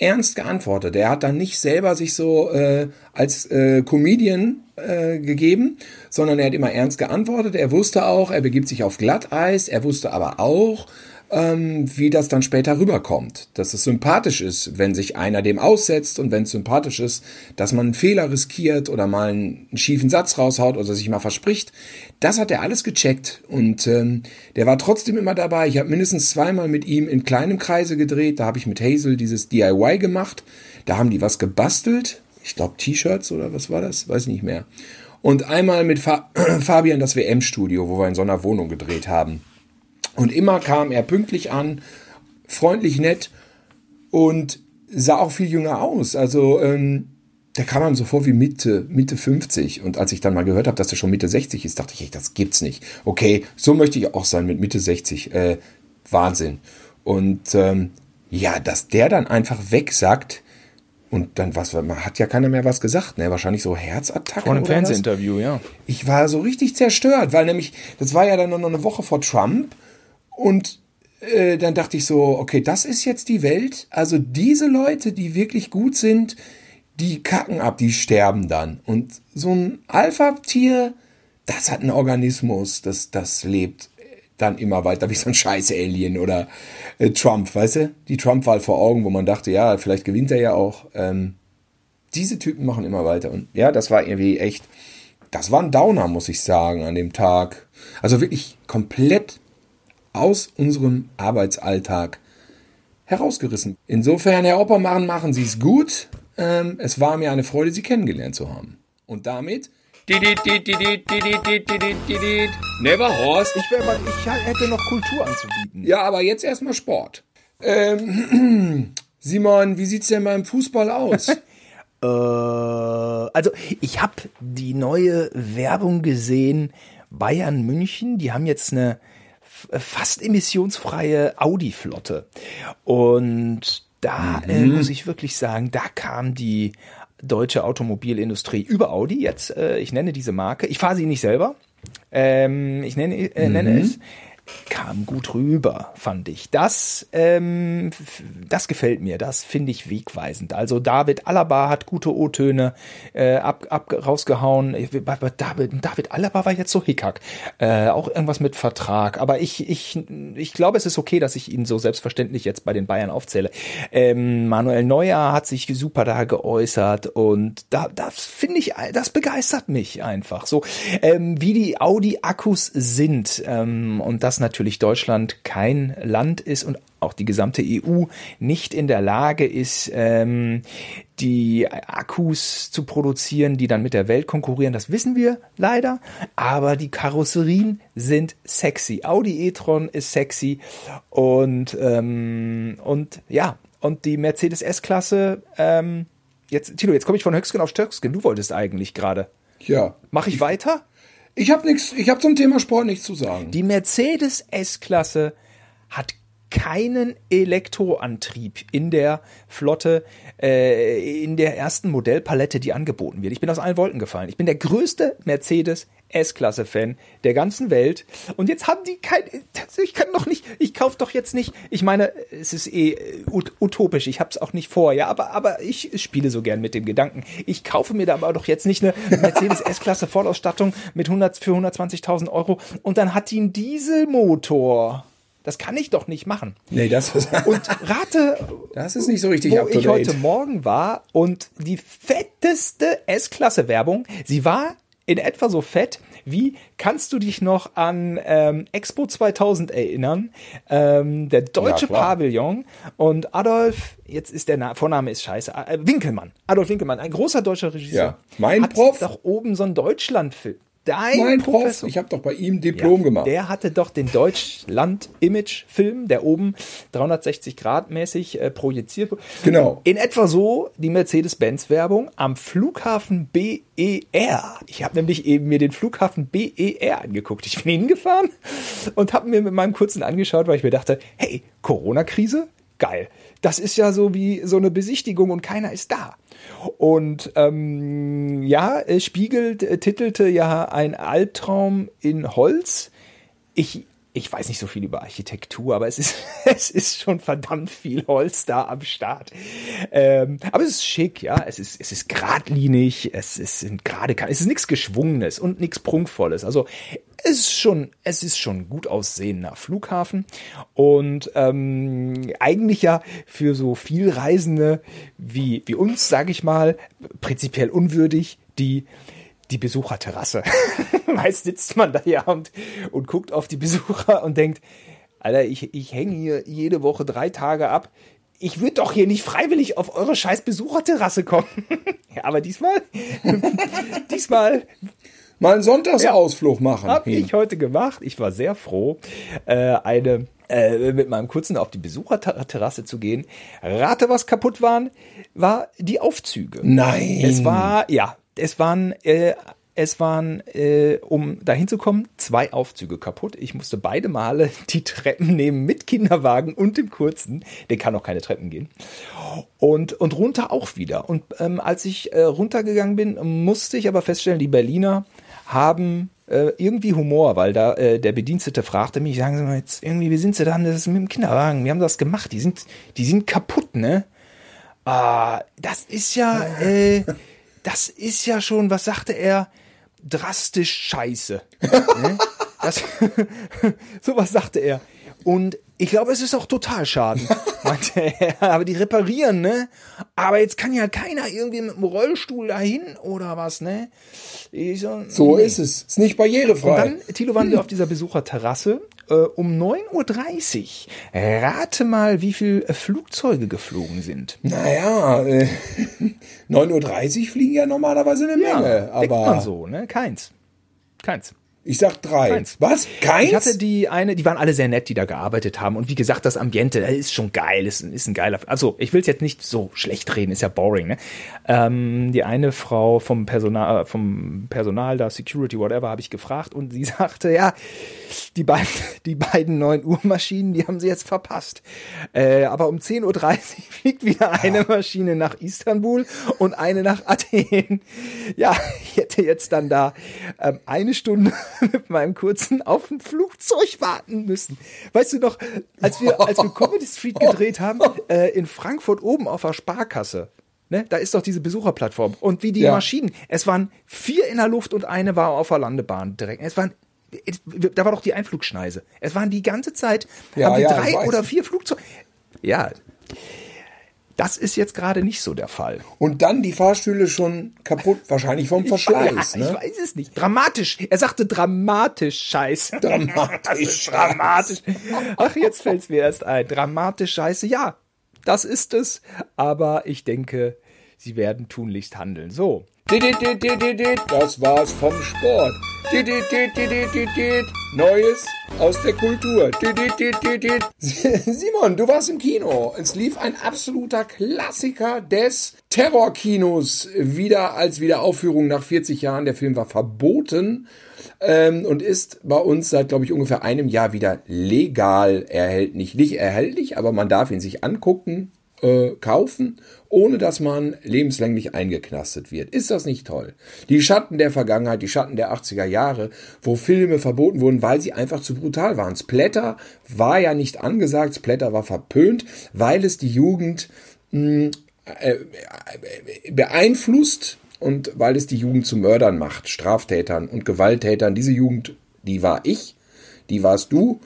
ernst geantwortet. Er hat dann nicht selber sich so äh, als äh, Comedian äh, gegeben, sondern er hat immer ernst geantwortet. Er wusste auch, er begibt sich auf Glatteis. Er wusste aber auch, ähm, wie das dann später rüberkommt. Dass es sympathisch ist, wenn sich einer dem aussetzt und wenn es sympathisch ist, dass man einen Fehler riskiert oder mal einen, einen schiefen Satz raushaut oder sich mal verspricht. Das hat er alles gecheckt und ähm, der war trotzdem immer dabei. Ich habe mindestens zweimal mit ihm in kleinem Kreise gedreht. Da habe ich mit Hazel dieses DIY gemacht. Da haben die was gebastelt. Ich glaube T-Shirts oder was war das? Weiß nicht mehr. Und einmal mit Fa Fabian das WM-Studio, wo wir in so einer Wohnung gedreht haben. Und immer kam er pünktlich an, freundlich nett. und sah auch viel jünger aus. Also ähm, der kam einem so vor wie Mitte, Mitte 50. Und als ich dann mal gehört habe, dass er schon Mitte 60 ist, dachte ich, ey, das gibt's nicht. Okay, so möchte ich auch sein mit Mitte 60. Äh, Wahnsinn. Und ähm, ja, dass der dann einfach wegsagt und dann was, man hat ja keiner mehr was gesagt, ne? Wahrscheinlich so Herzattacken. Vor einem Fernsehinterview, ja. Ich war so richtig zerstört, weil nämlich, das war ja dann noch eine Woche vor Trump und äh, dann dachte ich so, okay, das ist jetzt die Welt. Also diese Leute, die wirklich gut sind, die kacken ab, die sterben dann. Und so ein Alpha-Tier, das hat einen Organismus, das, das lebt dann immer weiter wie so ein scheiß Alien oder äh, Trump, weißt du? Die Trump-Wahl vor Augen, wo man dachte, ja, vielleicht gewinnt er ja auch. Ähm, diese Typen machen immer weiter. Und ja, das war irgendwie echt, das war ein Downer, muss ich sagen, an dem Tag. Also wirklich komplett aus unserem Arbeitsalltag herausgerissen. Insofern, Herr Oppermann, machen Sie es gut. Ähm, es war mir eine Freude, Sie kennengelernt zu haben. Und damit Never Horse. Ich, wär, ich hätte noch Kultur anzubieten. Ja, aber jetzt erstmal Sport. Ähm, Simon, wie sieht's denn beim Fußball aus? äh, also, ich habe die neue Werbung gesehen. Bayern München, die haben jetzt eine fast emissionsfreie Audi-Flotte. Und da äh, mhm. äh, muss ich wirklich sagen, da kam die deutsche Automobilindustrie über Audi. Jetzt, äh, ich nenne diese Marke. Ich fahre sie nicht selber. Ähm, ich nenne, äh, nenne mhm. es kam gut rüber, fand ich. Das, ähm, das gefällt mir, das finde ich wegweisend. Also David Alaba hat gute O-Töne äh, ab, ab, rausgehauen. David, David Alaba war jetzt so hickhack. Äh, auch irgendwas mit Vertrag. Aber ich, ich, ich glaube, es ist okay, dass ich ihn so selbstverständlich jetzt bei den Bayern aufzähle. Ähm, Manuel Neuer hat sich super da geäußert und da, das finde ich, das begeistert mich einfach. So, ähm, wie die Audi-Akkus sind ähm, und das natürlich Deutschland kein Land ist und auch die gesamte EU nicht in der Lage ist, ähm, die Akkus zu produzieren, die dann mit der Welt konkurrieren. Das wissen wir leider. Aber die Karosserien sind sexy. Audi e-tron ist sexy und ähm, und ja und die Mercedes S-Klasse. Ähm, jetzt Tilo, jetzt komme ich von Höchstgen auf Stöcksken. Du wolltest eigentlich gerade. Ja. Mache ich, ich weiter? Ich habe nichts, ich habe zum Thema Sport nichts zu sagen. Die Mercedes S-Klasse hat keinen Elektroantrieb in der Flotte, äh, in der ersten Modellpalette, die angeboten wird. Ich bin aus allen Wolken gefallen. Ich bin der größte Mercedes S-Klasse-Fan der ganzen Welt. Und jetzt haben die kein, ich kann doch nicht, ich kaufe doch jetzt nicht. Ich meine, es ist eh ut utopisch. Ich habe es auch nicht vor, ja, aber aber ich spiele so gern mit dem Gedanken. Ich kaufe mir da aber doch jetzt nicht eine Mercedes S-Klasse Vollausstattung mit 100 für 120.000 Euro und dann hat die einen Dieselmotor. Das kann ich doch nicht machen. Nee, das ist. Und rate, das ist nicht so richtig wo ich heute Morgen war und die fetteste S-Klasse-Werbung, sie war in etwa so fett wie, kannst du dich noch an ähm, Expo 2000 erinnern? Ähm, der deutsche ja, Pavillon und Adolf, jetzt ist der Na Vorname ist scheiße, äh, Winkelmann, Adolf Winkelmann, ein großer deutscher Regisseur. Ja, mein hat Prof. doch oben so ein Deutschlandfilm Dein mein Professor. Prof, ich habe doch bei ihm Diplom ja, gemacht. Der hatte doch den Deutschland-Image-Film, der oben 360 Grad mäßig äh, projiziert wurde. Genau. In etwa so die Mercedes-Benz-Werbung am Flughafen BER. Ich habe nämlich eben mir den Flughafen BER angeguckt. Ich bin hingefahren und habe mir mit meinem kurzen angeschaut, weil ich mir dachte, hey, Corona-Krise? Geil. Das ist ja so wie so eine Besichtigung und keiner ist da. Und ähm, ja, Spiegel äh, titelte ja ein Albtraum in Holz. Ich, ich weiß nicht so viel über Architektur, aber es ist, es ist schon verdammt viel Holz da am Start. Ähm, aber es ist schick, ja. Es ist, es ist geradlinig, es ist gerade, es ist nichts Geschwungenes und nichts Prunkvolles. Also es ist schon, es ist schon gut aussehender Flughafen und ähm, eigentlich ja für so viel Reisende wie wie uns, sage ich mal, prinzipiell unwürdig die die Besucherterrasse. Meist sitzt man da ja und, und guckt auf die Besucher und denkt, Alter, ich, ich hänge hier jede Woche drei Tage ab. Ich würde doch hier nicht freiwillig auf eure scheiß Besucherterrasse kommen. ja, aber diesmal, diesmal mal einen Sonntagsausflug ja, machen. Habe ich heute gemacht. Ich war sehr froh. Äh, eine äh, mit meinem Kurzen auf die Besucherterrasse zu gehen. Rate, was kaputt waren, war die Aufzüge. Nein. Es war, ja, es waren, äh, es waren, äh, um dahin zu kommen, zwei Aufzüge kaputt. Ich musste beide Male die Treppen nehmen mit Kinderwagen und dem Kurzen. Der kann auch keine Treppen gehen. Und, und runter auch wieder. Und ähm, als ich äh, runtergegangen bin, musste ich aber feststellen, die Berliner haben äh, irgendwie Humor, weil da äh, der Bedienstete fragte mich, sagen Sie mal jetzt irgendwie, wie sind Sie da? Das ist mit dem Kinderwagen. Wir haben das gemacht. Die sind, die sind kaputt, ne? Ah, das ist ja, äh, das ist ja schon, was sagte er? Drastisch scheiße. ne? Das, sowas sagte er. Und ich glaube, es ist auch total schaden, meinte er. Aber die reparieren, ne? Aber jetzt kann ja keiner irgendwie mit dem Rollstuhl dahin oder was, ne? So, so nee. ist es. Ist nicht barrierefrei. Und dann, Tilo, waren wir auf dieser Besucherterrasse äh, um 9.30 Uhr. Rate mal, wie viele äh, Flugzeuge geflogen sind. Naja, äh, 9.30 Uhr fliegen ja normalerweise eine Menge. Ja, aber man so, ne? Keins. Keins. Ich sag drei. Keins. Was? Keins? Ich hatte die eine, die waren alle sehr nett, die da gearbeitet haben. Und wie gesagt, das Ambiente ist schon geil, ist, ist ein geiler. Also ich will es jetzt nicht so schlecht reden, ist ja boring. Ne? Ähm, die eine Frau vom Personal, vom Personal da, Security, whatever, habe ich gefragt und sie sagte, ja, die beiden, die beiden 9 Uhr Maschinen, die haben sie jetzt verpasst. Äh, aber um 10.30 Uhr fliegt wieder eine Maschine nach Istanbul und eine nach Athen. Ja, ich hätte jetzt dann da ähm, eine Stunde mit meinem kurzen auf ein Flugzeug warten müssen. Weißt du noch, als wir, als wir Comedy Street gedreht haben, äh, in Frankfurt oben auf der Sparkasse, Ne, da ist doch diese Besucherplattform. Und wie die ja. Maschinen. Es waren vier in der Luft und eine war auf der Landebahn direkt. Es waren, da war doch die Einflugschneise. Es waren die ganze Zeit, ja, haben die ja, drei oder vier Flugzeuge. Ja, das ist jetzt gerade nicht so der Fall. Und dann die Fahrstühle schon kaputt, wahrscheinlich vom Verschleiß. Ich, ne? ich weiß es nicht. Dramatisch. Er sagte dramatisch Scheiße. Dramatisch. dramatisch. Ach, jetzt fällt es mir erst ein. Dramatisch Scheiße. Ja, das ist es. Aber ich denke, sie werden tunlichst handeln. So. Das war's vom Sport. Neues aus der Kultur. Simon, du warst im Kino. Es lief ein absoluter Klassiker des Terrorkinos wieder als Wiederaufführung nach 40 Jahren. Der Film war verboten ähm, und ist bei uns seit, glaube ich, ungefähr einem Jahr wieder legal erhältlich. Nicht erhältlich, aber man darf ihn sich angucken äh, kaufen, ohne dass man lebenslänglich eingeknastet wird. Ist das nicht toll? Die Schatten der Vergangenheit, die Schatten der 80er Jahre, wo Filme verboten wurden, weil sie einfach zu brutal waren. Splatter war ja nicht angesagt, Splatter war verpönt, weil es die Jugend hm, äh, äh, beeinflusst und weil es die Jugend zu Mördern macht, Straftätern und Gewalttätern. Diese Jugend, die war ich, die warst du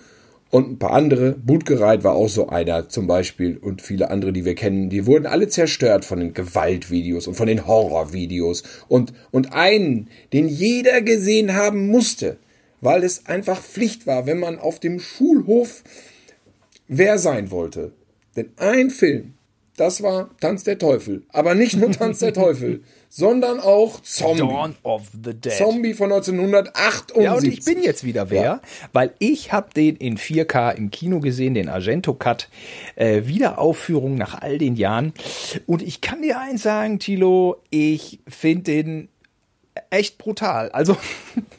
und ein paar andere. Budgereit war auch so einer zum Beispiel und viele andere, die wir kennen. Die wurden alle zerstört von den Gewaltvideos und von den Horrorvideos. Und, und einen, den jeder gesehen haben musste, weil es einfach Pflicht war, wenn man auf dem Schulhof wer sein wollte. Denn ein Film, das war Tanz der Teufel. Aber nicht nur Tanz der Teufel, sondern auch Zombie. Dawn of the Dead. Zombie von 1978. Ja, und ich bin jetzt wieder wer, ja. weil ich habe den in 4K im Kino gesehen, den Argento Cut, äh, Wiederaufführung nach all den Jahren. Und ich kann dir eins sagen, Tilo, ich finde den echt brutal. Also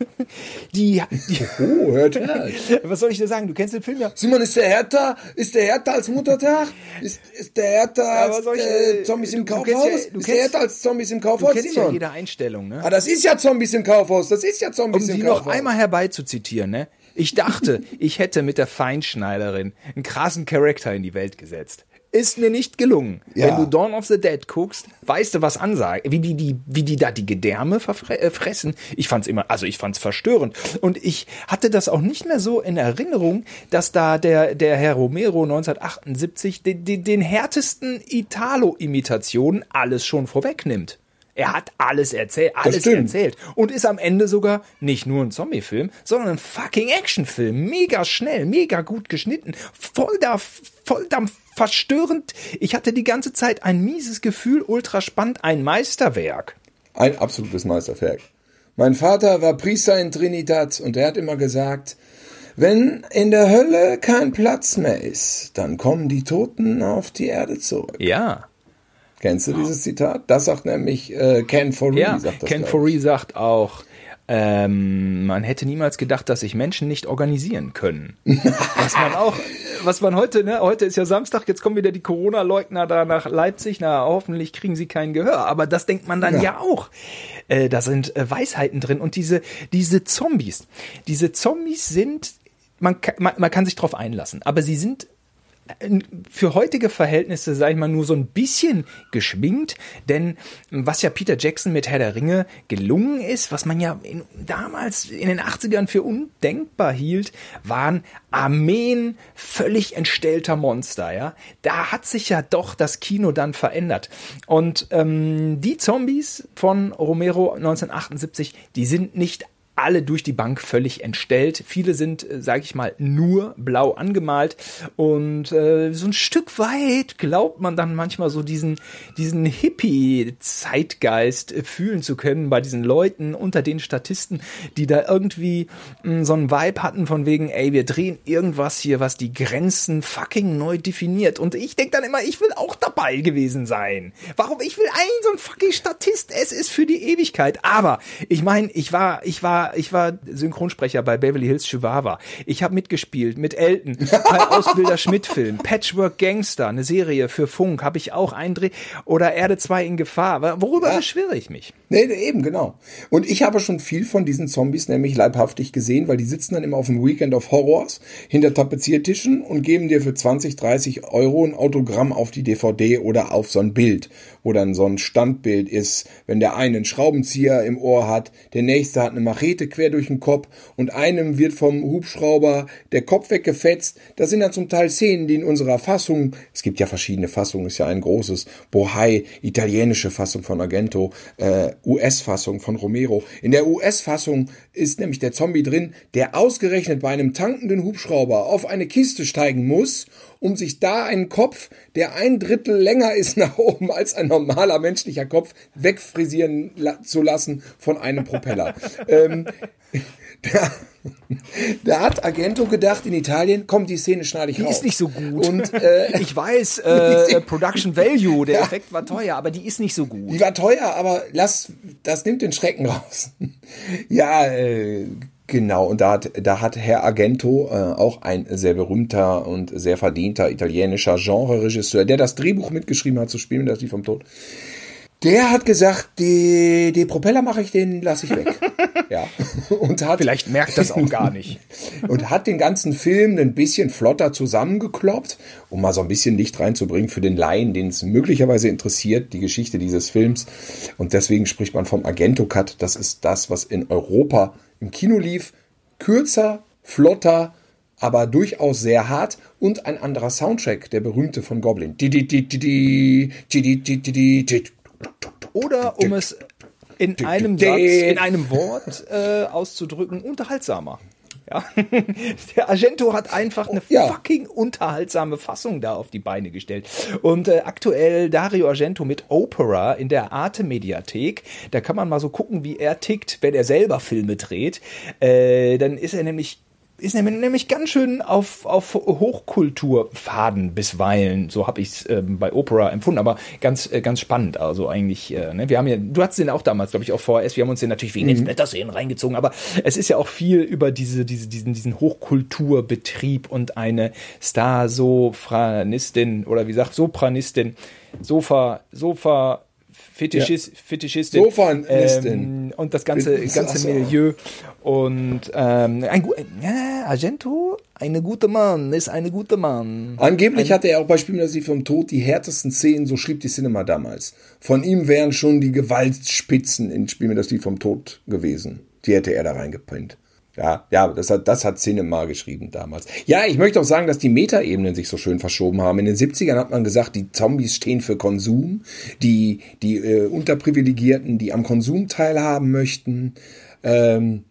die, die Oh, hört. Was soll ich dir sagen? Du kennst den Film ja. Simon, ist der härter? Ist der härter als Muttertag? Ist, ist der härter als ich, äh, Zombies im Kaufhaus? Ja, ist der härter als Zombies im Kaufhaus? Du kennst Simon? ja jede Einstellung, ne? Ah, das ist ja Zombies im Kaufhaus. Das ist ja Zombies um im Kaufhaus. Um sie noch einmal herbeizuzitieren, ne? Ich dachte, ich hätte mit der Feinschneiderin einen krassen Charakter in die Welt gesetzt ist mir nicht gelungen. Ja. Wenn du Dawn of the Dead guckst, weißt du, was ansagt, wie die, die, wie die da die Gedärme äh, fressen. Ich fand's immer, also ich fand's verstörend. Und ich hatte das auch nicht mehr so in Erinnerung, dass da der, der Herr Romero 1978 den, den, den härtesten Italo-Imitationen alles schon vorwegnimmt. Er hat alles erzählt, alles erzählt und ist am Ende sogar nicht nur ein Zombie-Film, sondern ein fucking Actionfilm. Mega schnell, mega gut geschnitten, voll da, voll da verstörend. Ich hatte die ganze Zeit ein mieses Gefühl, ultra spannend, ein Meisterwerk. Ein absolutes Meisterwerk. Mein Vater war Priester in Trinidad und er hat immer gesagt, Wenn in der Hölle kein Platz mehr ist, dann kommen die Toten auf die Erde zurück. Ja. Kennst du dieses Zitat? Das sagt nämlich äh, Ken Foree. Ja, sagt das, Ken. Foree sagt auch, ähm, man hätte niemals gedacht, dass sich Menschen nicht organisieren können. was man auch, was man heute, ne, heute ist ja Samstag, jetzt kommen wieder die Corona-Leugner da nach Leipzig, na, hoffentlich kriegen sie kein Gehör. Aber das denkt man dann ja, Ja. auch. Äh, da sind äh, Weisheiten drin und diese, diese Zombies, diese Zombies sind, man, kann- man, man kann sich drauf einlassen, aber sie sind für heutige Verhältnisse, sag ich mal, nur so ein bisschen geschminkt, denn was ja Peter Jackson mit Herr der Ringe gelungen ist, was man ja in, damals in den 80ern für undenkbar hielt, waren Armeen völlig entstellter Monster, ja. Da hat sich ja doch das Kino dann verändert. Und ähm, die Zombies von Romero 1978, die sind nicht alle durch die Bank völlig entstellt. Viele sind, sage ich mal, nur blau angemalt und äh, so ein Stück weit glaubt man dann manchmal so diesen diesen Hippie-Zeitgeist äh, fühlen zu können bei diesen Leuten unter den Statisten, die da irgendwie mh, so einen Vibe hatten von wegen, ey, wir drehen irgendwas hier, was die Grenzen fucking neu definiert. Und ich denk dann immer, ich will auch dabei gewesen sein. Warum? Ich will ein so ein fucking Statist. Es ist für die Ewigkeit. Aber ich meine, ich war, ich war, ich war Synchronsprecher bei Beverly Hills Chihuahua. Ich habe mitgespielt mit Elton bei Ausbilder Schmidt Film, Patchwork Gangster, eine Serie für Funk, habe ich auch einen Dreh oder Erde 2 in Gefahr. Worüber beschwere ich mich? Nee, eben, genau. Und ich habe schon viel von diesen Zombies nämlich leibhaftig gesehen, weil die sitzen dann immer auf dem Weekend of Horrors hinter Tapeziertischen und geben dir für 20, 30 Euro ein Autogramm auf die DVD oder auf so ein Bild, wo dann so ein Standbild ist, wenn der eine einen Schraubenzieher im Ohr hat, der nächste hat eine Machete quer durch den Kopf und einem wird vom Hubschrauber der Kopf weggefetzt. Das sind dann zum Teil Szenen, die in unserer Fassung, es gibt ja verschiedene Fassungen, ist ja ein großes Bohai, italienische Fassung von Argento, äh, US-Fassung von Romero. In der US-Fassung ist nämlich der Zombie drin, der ausgerechnet bei einem tankenden Hubschrauber auf eine Kiste steigen muss, um sich da einen Kopf, der ein Drittel länger ist nach oben als ein normaler menschlicher Kopf, wegfrisieren la zu lassen von einem Propeller. ähm, da, da hat Argento gedacht in Italien, komm, die Szene schneide ich Die raus. ist nicht so gut. Und äh, ich weiß, äh, Production Value, der Effekt war teuer, aber die ist nicht so gut. Die war teuer, aber lass, das nimmt den Schrecken raus. ja, äh, genau. Und da hat, da hat Herr Argento, äh, auch ein sehr berühmter und sehr verdienter italienischer Genre-Regisseur, der das Drehbuch mitgeschrieben hat zu Spielen das Lied vom Tod. Der hat gesagt, die, die Propeller mache ich, den lasse ich weg. ja. Und hat, Vielleicht merkt das auch gar nicht. und hat den ganzen Film ein bisschen flotter zusammengekloppt, um mal so ein bisschen Licht reinzubringen für den Laien, den es möglicherweise interessiert, die Geschichte dieses Films. Und deswegen spricht man vom Argento-Cut. Das ist das, was in Europa im Kino lief. Kürzer, flotter, aber durchaus sehr hart und ein anderer Soundtrack, der berühmte von Goblin. Oder um es in einem Satz, in einem Wort äh, auszudrücken, unterhaltsamer. Ja. Der Argento hat einfach eine Ja. fucking unterhaltsame Fassung da auf die Beine gestellt. Und äh, aktuell Dario Argento mit Opera in der Arte Mediathek. Da kann man mal so gucken, wie er tickt, wenn er selber Filme dreht. Äh, dann ist er nämlich ist nämlich, nämlich ganz schön auf, auf Hochkulturfaden bisweilen. So habe ich es ähm, bei Opera empfunden, aber ganz, äh, ganz spannend. Also eigentlich, äh, ne, wir haben ja, du hattest den auch damals, glaube ich, auf VHS, wir haben uns den natürlich wegen den Splatter-Szenen reingezogen, aber es ist ja auch viel über diese, diese, diesen, diesen Hochkulturbetrieb und eine Star-Sopranistin oder wie sagt, Sopranistin, Sofa, Sofa, Fetischist, Fetischistin. Sofanistin. Ähm, und das ganze, Ach ganze. Milieu. Und ähm, ein ja, Argento, eine gute Mann, ist eine gute Mann. Angeblich hatte er auch bei Lied vom Tod die härtesten Szenen, so schrieb die Cinema damals. Von ihm wären schon die Gewaltspitzen in Spiel mir das Lied vom Tod gewesen. Die hätte er da reingepinnt. Ja, ja, das hat, das hat Cinema geschrieben damals. Ja, ich möchte auch sagen, dass die Metaebenen sich so schön verschoben haben. In den 70ern hat man gesagt, die Zombies stehen für Konsum, die, die äh, Unterprivilegierten, die am Konsum teilhaben möchten. Ähm,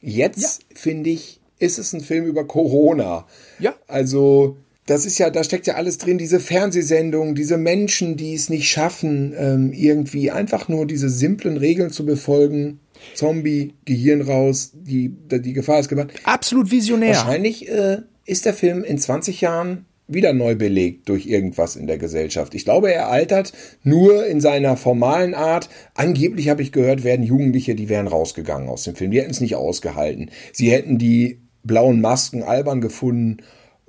jetzt, finde ich, ist es ein Film über Corona. Ja. Also, das ist ja, da steckt ja alles drin, diese Fernsehsendung, diese Menschen, die es nicht schaffen, ähm, irgendwie einfach nur diese simplen Regeln zu befolgen. Zombie, Gehirn raus, die, die Gefahr ist gemacht. Absolut visionär. Wahrscheinlich äh, ist der Film in 20 Jahren wieder neu belegt durch irgendwas in der Gesellschaft. Ich glaube, er altert nur in seiner formalen Art. Angeblich habe ich gehört, werden Jugendliche, die wären rausgegangen aus dem Film. Die hätten es nicht ausgehalten. Sie hätten die blauen Masken albern gefunden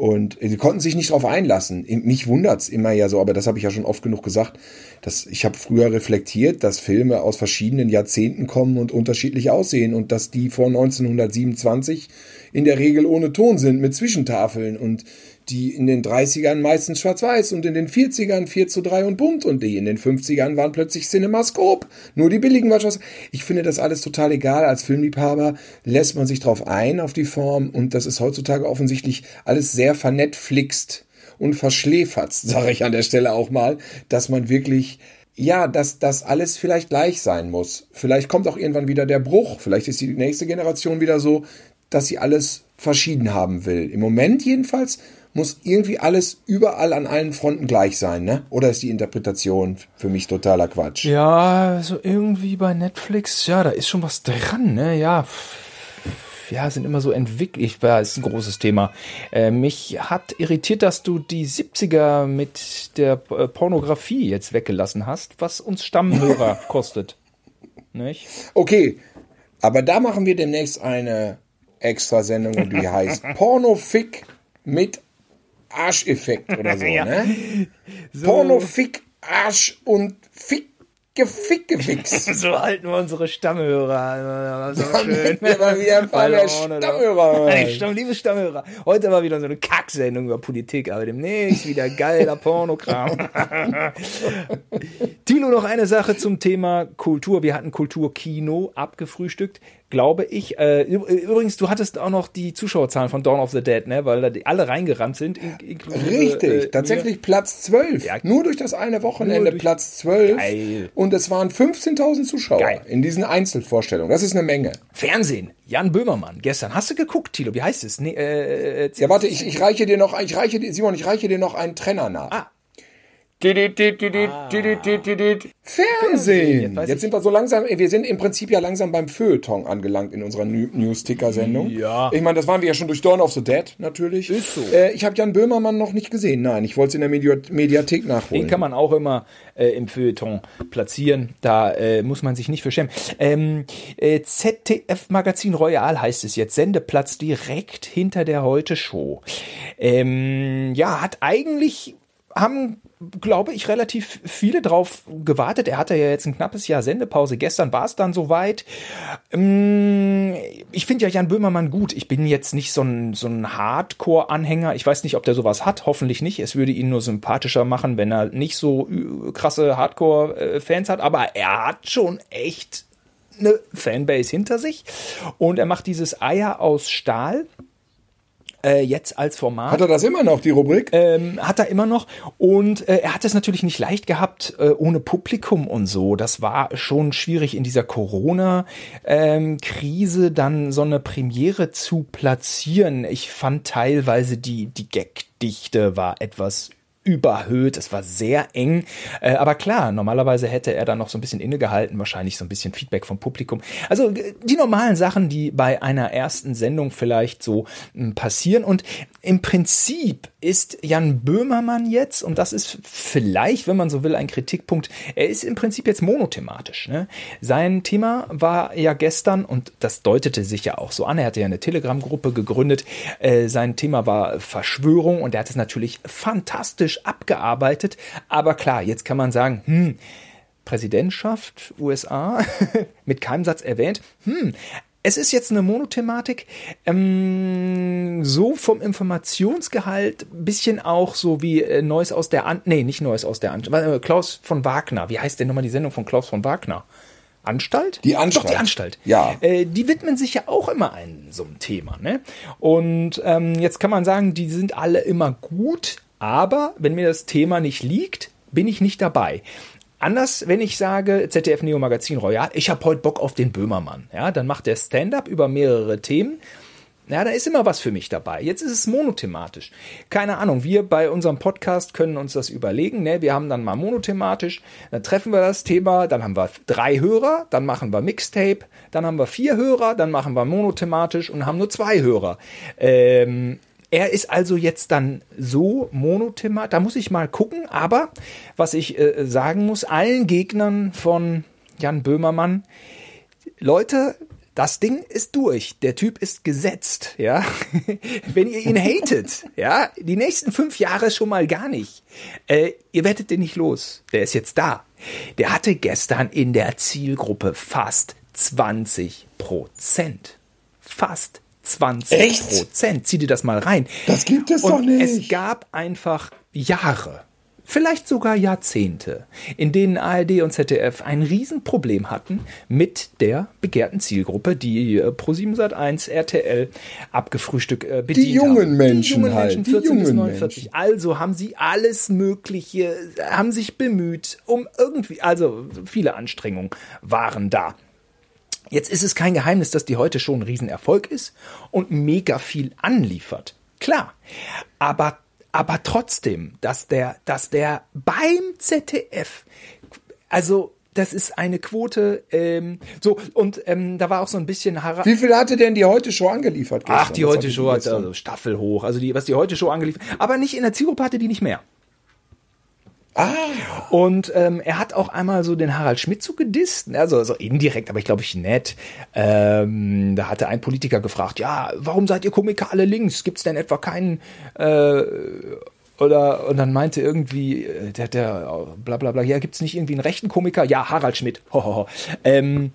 und sie konnten sich nicht darauf einlassen. Mich wundert's immer ja so, aber das habe ich ja schon oft genug gesagt. Dass ich habe früher reflektiert, dass Filme aus verschiedenen Jahrzehnten kommen und unterschiedlich aussehen und dass die vor 1927 in der Regel ohne Ton sind mit Zwischentafeln und die in den 30ern meistens schwarz-weiß und in den 40ern 4 zu 3 und bunt und die in den 50ern waren plötzlich Cinemascope. Nur die billigen waren schwarz. Ich finde das alles total egal. Als Filmliebhaber lässt man sich drauf ein, auf die Form und das ist heutzutage offensichtlich alles sehr vernetflixt und verschläfert, sage ich an der Stelle auch mal, dass man wirklich ja, dass das alles vielleicht gleich sein muss. Vielleicht kommt auch irgendwann wieder der Bruch. Vielleicht ist die nächste Generation wieder so, dass sie alles verschieden haben will. Im Moment jedenfalls muss irgendwie alles überall an allen Fronten gleich sein, ne? Oder ist die Interpretation für mich totaler Quatsch? Ja, so irgendwie bei Netflix, ja, da ist schon was dran, ne? Ja, ja, sind immer so entwickelt. Ja, ist ein großes Thema. Äh, mich hat irritiert, dass du die 70er mit der äh, Pornografie jetzt weggelassen hast, was uns Stammhörer kostet. Nicht? Okay, aber da machen wir demnächst eine Extrasendung die heißt Pornofick mit Arscheffekt oder so, ja. ne? So. Pornofick, Arsch und Fick Gefickefix. so halten wir unsere Stammhörer. So schön. Wir mal wieder ein paar mehr Stammhörer. Stamm, liebe Stammhörer. Heute war wieder so eine Kacksendung über Politik, aber demnächst wieder geiler Pornokram. Tilo, noch eine Sache zum Thema Kultur. Wir hatten Kulturkino abgefrühstückt glaube ich. Äh, übrigens, du hattest auch noch die Zuschauerzahlen von Dawn of the Dead, ne? weil da die alle reingerannt sind. Richtig, äh, tatsächlich Platz 12. Ja, Nur durch das eine Wochenende Platz 12. Geil. Und es waren 15.000 Zuschauer Geil. in diesen Einzelvorstellungen. Das ist eine Menge. Fernsehen. Jan Böhmermann, gestern. Hast du geguckt, Tilo? Wie heißt es? Nee, äh, äh ja, warte, ich, ich reiche dir noch, ich reiche dir, Simon, ich reiche dir noch einen Trenner nach. Ah, Fernsehen. Jetzt, sind wir so langsam, wir sind im Prinzip ja langsam beim Feuilleton angelangt in unserer News-Ticker-Sendung. Ja. Ich meine, das waren wir ja schon durch Dawn of the Dead, natürlich. Ist so. Äh, ich habe Jan Böhmermann noch nicht gesehen. Nein, ich wollte es in der Medi Mediathek nachholen. Den kann man auch immer äh, im Feuilleton platzieren. Da äh, muss man sich nicht verschämen. Ähm, äh, ZDF Magazin Royal heißt es jetzt. Sendeplatz direkt hinter der Heute-Show. Ähm, ja, hat eigentlich haben glaube ich, relativ viele drauf gewartet. Er hatte ja jetzt ein knappes Jahr Sendepause. Gestern war es dann soweit. Ähm, ich finde ja Jan Böhmermann gut. Ich bin jetzt nicht so ein, so ein Hardcore-Anhänger. Ich weiß nicht, ob der sowas hat. Hoffentlich nicht. Es würde ihn nur sympathischer machen, wenn er nicht so krasse Hardcore-Fans hat. Aber er hat schon echt eine Fanbase hinter sich. Und er macht dieses Eier aus Stahl äh, jetzt als Format. Hat er das immer noch, die Rubrik? Ähm, hat er immer noch. Und äh, er hat es natürlich nicht leicht gehabt, äh, ohne Publikum und so. Das war schon schwierig in dieser Corona-Krise ähm, dann so eine Premiere zu platzieren. Ich fand teilweise die, die Gagdichte war etwas überhöht, es war sehr eng. Äh, aber klar, normalerweise hätte er dann noch so ein bisschen innegehalten, wahrscheinlich so ein bisschen Feedback vom Publikum. Also äh, die normalen Sachen, die bei einer ersten Sendung vielleicht so hm, passieren. Und im Prinzip ist Jan Böhmermann jetzt, und das ist vielleicht, wenn man so will, ein Kritikpunkt, er ist im Prinzip jetzt monothematisch. Ne? Sein Thema war ja gestern, und das deutete sich ja auch so an, er hatte ja eine Telegram-Gruppe gegründet, äh, sein Thema war Verschwörung und er hat es natürlich fantastisch kritisch abgearbeitet. Aber klar, jetzt kann man sagen, hm, Präsidentschaft USA mit keinem Satz erwähnt. Hm, es ist jetzt eine Monothematik, ähm, so vom Informationsgehalt bisschen auch so wie äh, Neues aus der An nee, nicht Neues aus der Anstalt, Klaus von Wagner. Wie heißt denn nochmal die Sendung von Klaus von Wagner? Anstalt? Die Anstalt. Doch, die Anstalt. Ja. Äh, die widmen sich ja auch immer einem so einem Thema. Ne? Und ähm, jetzt kann man sagen, die sind alle immer gut, aber wenn mir das Thema nicht liegt, bin ich nicht dabei. Anders, wenn ich sage, ZDF Neo Magazin Royal, ich habe heute Bock auf den Böhmermann. Ja, dann macht der Stand-up über mehrere Themen. Ja, da ist immer was für mich dabei. Jetzt ist es monothematisch. Keine Ahnung, wir bei unserem Podcast können uns das überlegen. Ne? Wir haben dann mal monothematisch, dann treffen wir das Thema, dann haben wir drei Hörer, dann machen wir Mixtape, dann haben wir vier Hörer, dann machen wir monothematisch und haben nur zwei Hörer. Ähm, er ist also jetzt dann so monothematisch, da muss ich mal gucken, aber was ich äh, sagen muss, allen Gegnern von Jan Böhmermann, Leute, das Ding ist durch. Der Typ ist gesetzt, ja. Wenn ihr ihn hatet, ja, die nächsten fünf Jahre schon mal gar nicht. Äh, ihr werdet den nicht los. Der ist jetzt da. Der hatte gestern in der Zielgruppe fast 20 Prozent. Fast 20 Echt? Prozent. Zieh dir das mal rein. Das gibt es Und doch nicht. Es gab einfach Jahre, vielleicht sogar Jahrzehnte, in denen ARD und ZDF ein Riesenproblem hatten mit der begehrten Zielgruppe, die äh, Pro7 Sat1, RTL abgefrühstückt äh, bedient Die jungen haben. Menschen die jungen halt. Menschen, 14 bis 49. Menschen. Also haben sie alles Mögliche, haben sich bemüht, um irgendwie, also viele Anstrengungen waren da. Jetzt ist es kein Geheimnis, dass die heute schon ein Riesenerfolg ist und mega viel anliefert. Klar. Aber aber trotzdem, dass der, dass der beim ZDF, also das ist eine Quote, ähm, so, und ähm, da war auch so ein bisschen Harald. Wie viel hatte denn die heute Show angeliefert? Gestern? Ach, die heute Show hat also Staffel hoch, also die, was die heute Show angeliefert, aber nicht in der Zielgruppe hatte die nicht mehr. Ah. Und ähm, er hat auch einmal so den Harald Schmidt so gedisst, also so indirekt, aber ich glaube ich nett. Ähm, da hatte ein Politiker gefragt, ja, warum seid ihr Komiker alle links? Gibt es denn etwa keinen äh, oder und dann meinte irgendwie äh, der der bla bla bla, ja, gibt's nicht irgendwie einen rechten Komiker? Ja, Harald Schmidt. Ho, Ähm,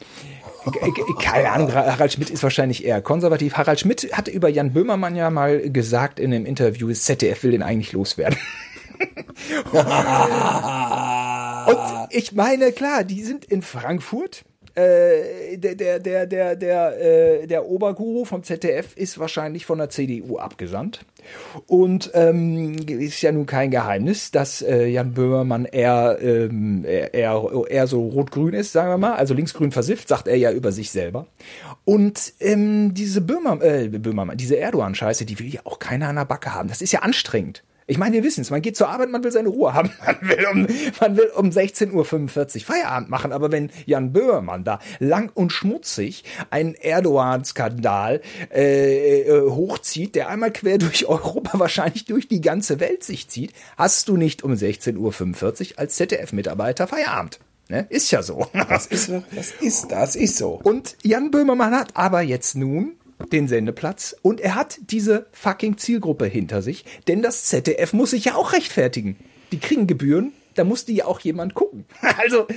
keine Ahnung, Harald Schmidt ist wahrscheinlich eher konservativ. Harald Schmidt hatte über Jan Böhmermann ja mal gesagt in einem Interview, ZDF will den eigentlich loswerden. Und ich meine, klar, die sind in Frankfurt. Äh, der, der, der, der, der, äh, der Oberguru vom ZDF ist wahrscheinlich von der CDU abgesandt. Und ähm, ist ja nun kein Geheimnis, dass äh, Jan Böhmermann eher, ähm, eher, eher so rot-grün ist, sagen wir mal, also linksgrün versifft, sagt er ja über sich selber. Und ähm, diese äh, Böhmermann, diese Erdogan-Scheiße, die will ja auch keiner an der Backe haben. Das ist ja anstrengend. Ich meine, wir wissen es, man geht zur Arbeit, man will seine Ruhe haben. Man will um, man will um 16.45 Uhr Feierabend machen. Aber wenn Jan Böhmermann da lang und schmutzig einen Erdogan-Skandal äh, äh, hochzieht, der einmal quer durch Europa, wahrscheinlich durch die ganze Welt sich zieht, hast du nicht um 16.45 Uhr als ZDF-Mitarbeiter Feierabend. Ne? Ist ja so. Das ist, das ist, das ist so. Und Jan Böhmermann hat aber jetzt nun den Sendeplatz und er hat diese fucking Zielgruppe hinter sich, denn das ZDF muss sich ja auch rechtfertigen. Die kriegen Gebühren, da muss die ja auch jemand gucken. Also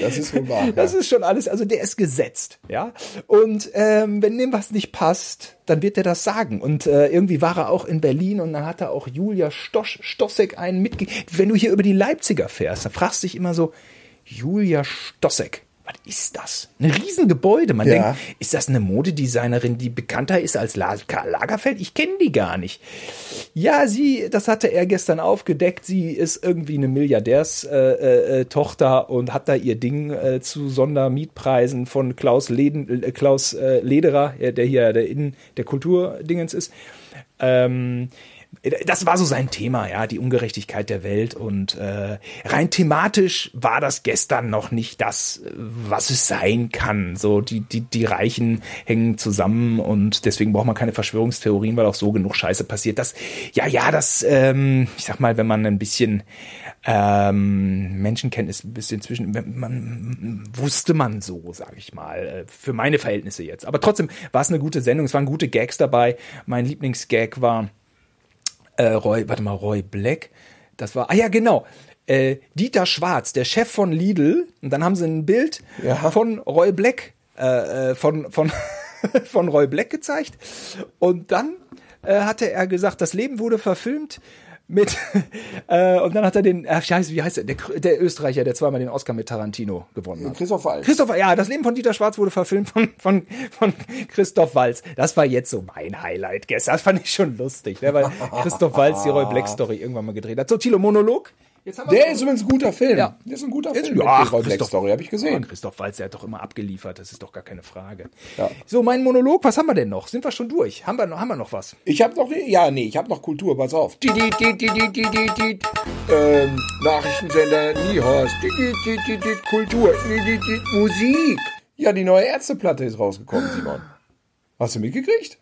das ist wohl wahr. Das ist schon alles, also der ist gesetzt, ja. Und ähm, wenn dem was nicht passt, dann wird er das sagen. Und äh, irgendwie war er auch in Berlin und dann hat er auch Julia Stosch, Stossek einen mitgegeben. Wenn du hier über die Leipziger fährst, dann fragst du dich immer so, Julia Stossek was ist das? Ein Riesengebäude. Man ja. denkt, ist das eine Modedesignerin, die bekannter ist als Lagerfeld? Ich kenne die gar nicht. Ja, sie, das hatte er gestern aufgedeckt. Sie ist irgendwie eine Milliardärstochter äh, äh, und hat da ihr Ding äh, zu Sondermietpreisen von Klaus, Leden, äh, Klaus äh, Lederer, der hier der Innen der Kulturdingens ist. Ähm, das war so sein Thema, ja, die Ungerechtigkeit der Welt. Und äh, rein thematisch war das gestern noch nicht das, was es sein kann. So, die, die, die Reichen hängen zusammen und deswegen braucht man keine Verschwörungstheorien, weil auch so genug Scheiße passiert. Das, ja, ja, das, ähm, ich sag mal, wenn man ein bisschen ähm, Menschenkenntnis ein bisschen zwischen, man wusste man so, sage ich mal, äh, für meine Verhältnisse jetzt. Aber trotzdem war es eine gute Sendung, es waren gute Gags dabei. Mein Lieblingsgag war, äh, Roy, warte mal, Roy Black. Das war, ah ja, genau. Äh, Dieter Schwarz, der Chef von Lidl. Und dann haben sie ein Bild ja. von Roy Black, äh, äh von, von, von Roy Black gezeigt. Und dann äh, hatte er gesagt, das Leben wurde verfilmt mit äh, und dann hat er den äh, wie heißt, der, der, der Österreicher, der zweimal den Oscar mit Tarantino gewonnen hat. Christoph Waltz. Christoph, ja, das Leben von Dieter Schwarz wurde verfilmt von von von Christoph Waltz. Das war jetzt so mein Highlight gestern. Das fand ich schon lustig, ne, weil Christoph Waltz die Roy Black Story irgendwann mal gedreht hat. So Tilo Monolog. Jetzt haben wir Der ist übrigens ein guter Film. Ja. Der ist ein guter Film. Ja, Christoph- Story habe ich Ja, gesehen. Christoph Walz, der hat doch immer abgeliefert, das ist doch gar keine Frage. Ja. So, mein Monolog, was haben wir denn noch? Sind wir schon durch? Haben wir noch, haben wir noch was? Ich habe noch, ja, nee, ich habe noch Kultur, pass auf. Die, die, die, die, die, die, die, die, ähm, Nachrichtensender Niehorst. Die, die, die, die, die, Kultur. Die, die, die, Musik. Ja, die neue Ärzteplatte ist rausgekommen, Simon. Hast du mitgekriegt?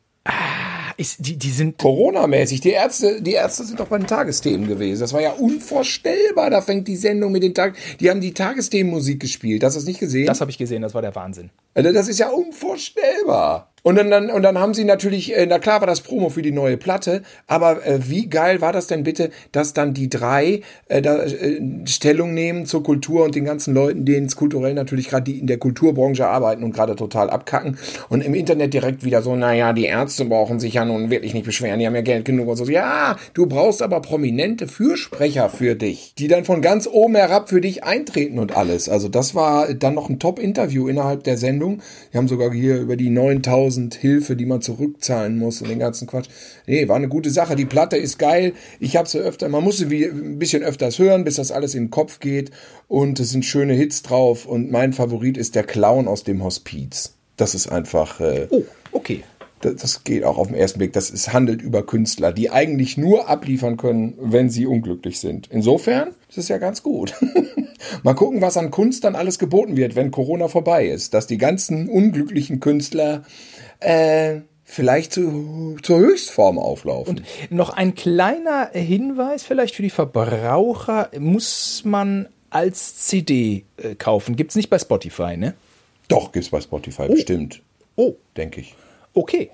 Ist, die, die sind. Corona-mäßig. Die Ärzte, die Ärzte sind doch bei den Tagesthemen gewesen. Das war ja unvorstellbar. Da fängt die Sendung mit den Tag. Die haben die Tagesthemenmusik gespielt. Hast du das nicht gesehen? Das habe ich gesehen, das war der Wahnsinn. Also das ist ja unvorstellbar. Und dann, dann, und dann haben sie natürlich, äh, na klar war das Promo für die neue Platte, aber äh, wie geil war das denn bitte, dass dann die drei äh, da, äh, Stellung nehmen zur Kultur und den ganzen Leuten, denen es kulturell natürlich gerade die in der Kulturbranche arbeiten und gerade total abkacken und im Internet direkt wieder so, naja, die Ärzte brauchen sich ja nun wirklich nicht beschweren, die haben ja Geld genug und so. Ja, du brauchst aber prominente Fürsprecher für dich, die dann von ganz oben herab für dich eintreten und alles. Also das war dann noch ein Top-Interview innerhalb der Sendung. Die haben sogar hier über die 9000 Hilfe, die man zurückzahlen muss und den ganzen Quatsch. Nee, war eine gute Sache. Die Platte ist geil. Ich habe sie öfter, man muss sie wie, ein bisschen öfters hören, bis das alles in den Kopf geht. Und es sind schöne Hits drauf. Und mein Favorit ist der Clown aus dem Hospiz. Das ist einfach... Äh, Oh, okay. das, das geht auch auf den ersten Blick. Das ist, handelt über Künstler, die eigentlich nur abliefern können, wenn sie unglücklich sind. Insofern ist es ja ganz gut. Mal gucken, was an Kunst dann alles geboten wird, wenn Corona vorbei ist. Dass die ganzen unglücklichen Künstler äh, vielleicht zu, zur Höchstform auflaufen. Noch ein kleiner Hinweis vielleicht für die Verbraucher. Muss man als CD äh, kaufen. Gibt's nicht bei Spotify, ne? Doch, gibt's bei Spotify bestimmt, Oh, denke ich. okay.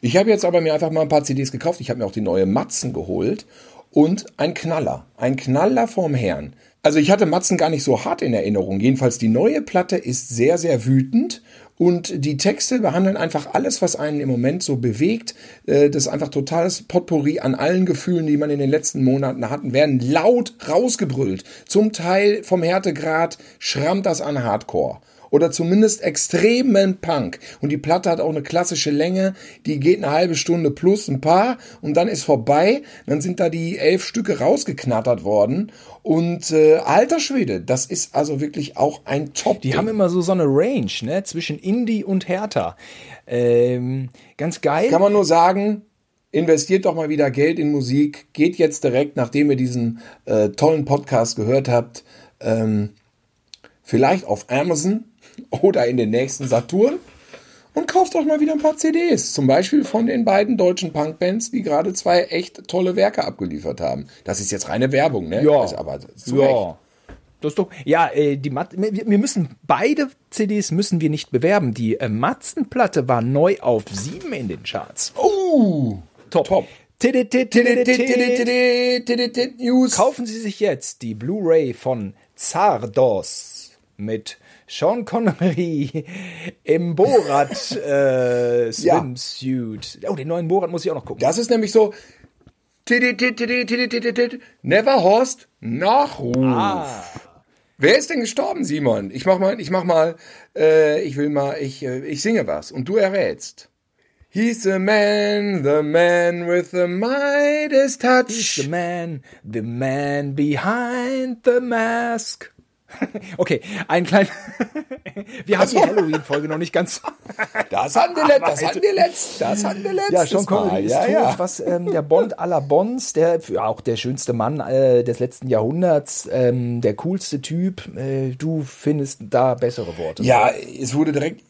Ich habe jetzt aber mir einfach mal ein paar CDs gekauft. Ich habe mir auch die neue Matzen geholt und ein Knaller. Ein Knaller vom Herrn. Also ich hatte Matzen gar nicht so hart in Erinnerung. Jedenfalls die neue Platte ist sehr, sehr wütend und die Texte behandeln einfach alles, was einen im Moment so bewegt. Äh, Das ist einfach totales Potpourri an allen Gefühlen, die man in den letzten Monaten hatten, werden laut rausgebrüllt. Zum Teil vom Härtegrad schrammt das an Hardcore oder zumindest extremen Punk. Und die Platte hat auch eine klassische Länge, die geht eine halbe Stunde plus ein paar und dann ist vorbei. Dann sind da die elf Stücke rausgeknattert worden. Und äh, alter Schwede, das ist also wirklich auch ein top Die haben immer so so eine Range, ne? Zwischen Indie und Hertha. Ähm, ganz geil. Kann man nur sagen, investiert doch mal wieder Geld in Musik. Geht jetzt direkt, nachdem ihr diesen äh, tollen Podcast gehört habt, ähm, vielleicht auf Amazon oder in den nächsten Saturn und kauft euch mal wieder ein paar CDs. Zum Beispiel von den beiden deutschen Punkbands, die gerade zwei echt tolle Werke abgeliefert haben. Das ist jetzt reine Werbung, ne? Ja. Das ist aber zu Recht. ja. Das ist doch, ja, äh, die Mat wir müssen, beide CDs müssen wir nicht bewerben. Die äh, Matzenplatte war neu auf sieben in den Charts. Uh, Top. top. News. Kaufen Sie sich jetzt die Blu-ray von Zardos mit Sean Connery im Borat äh, Swimsuit. Oh, den neuen Borat muss ich auch noch gucken. Das ist nämlich so. Never Horst Nachruf. Ah. Wer ist denn gestorben, Simon? Ich mach mal, ich mach mal, äh, ich will mal, ich, äh, ich singe was und du errätst. He's the man, the man with the Midas touch. The man, the man behind the mask. Okay, ein kleiner. wir haben die Halloween-Folge noch nicht ganz. Das hatten wir, das hatten wir letzt, das hatten wir letztes Ja, Sean Mal. Connery ist ja, tot, ja. was ähm, der Bond aller Bonds, der ja, auch der schönste Mann äh, des letzten Jahrhunderts, ähm, der coolste Typ. Äh, du findest da bessere Worte. Ja, es wurde direkt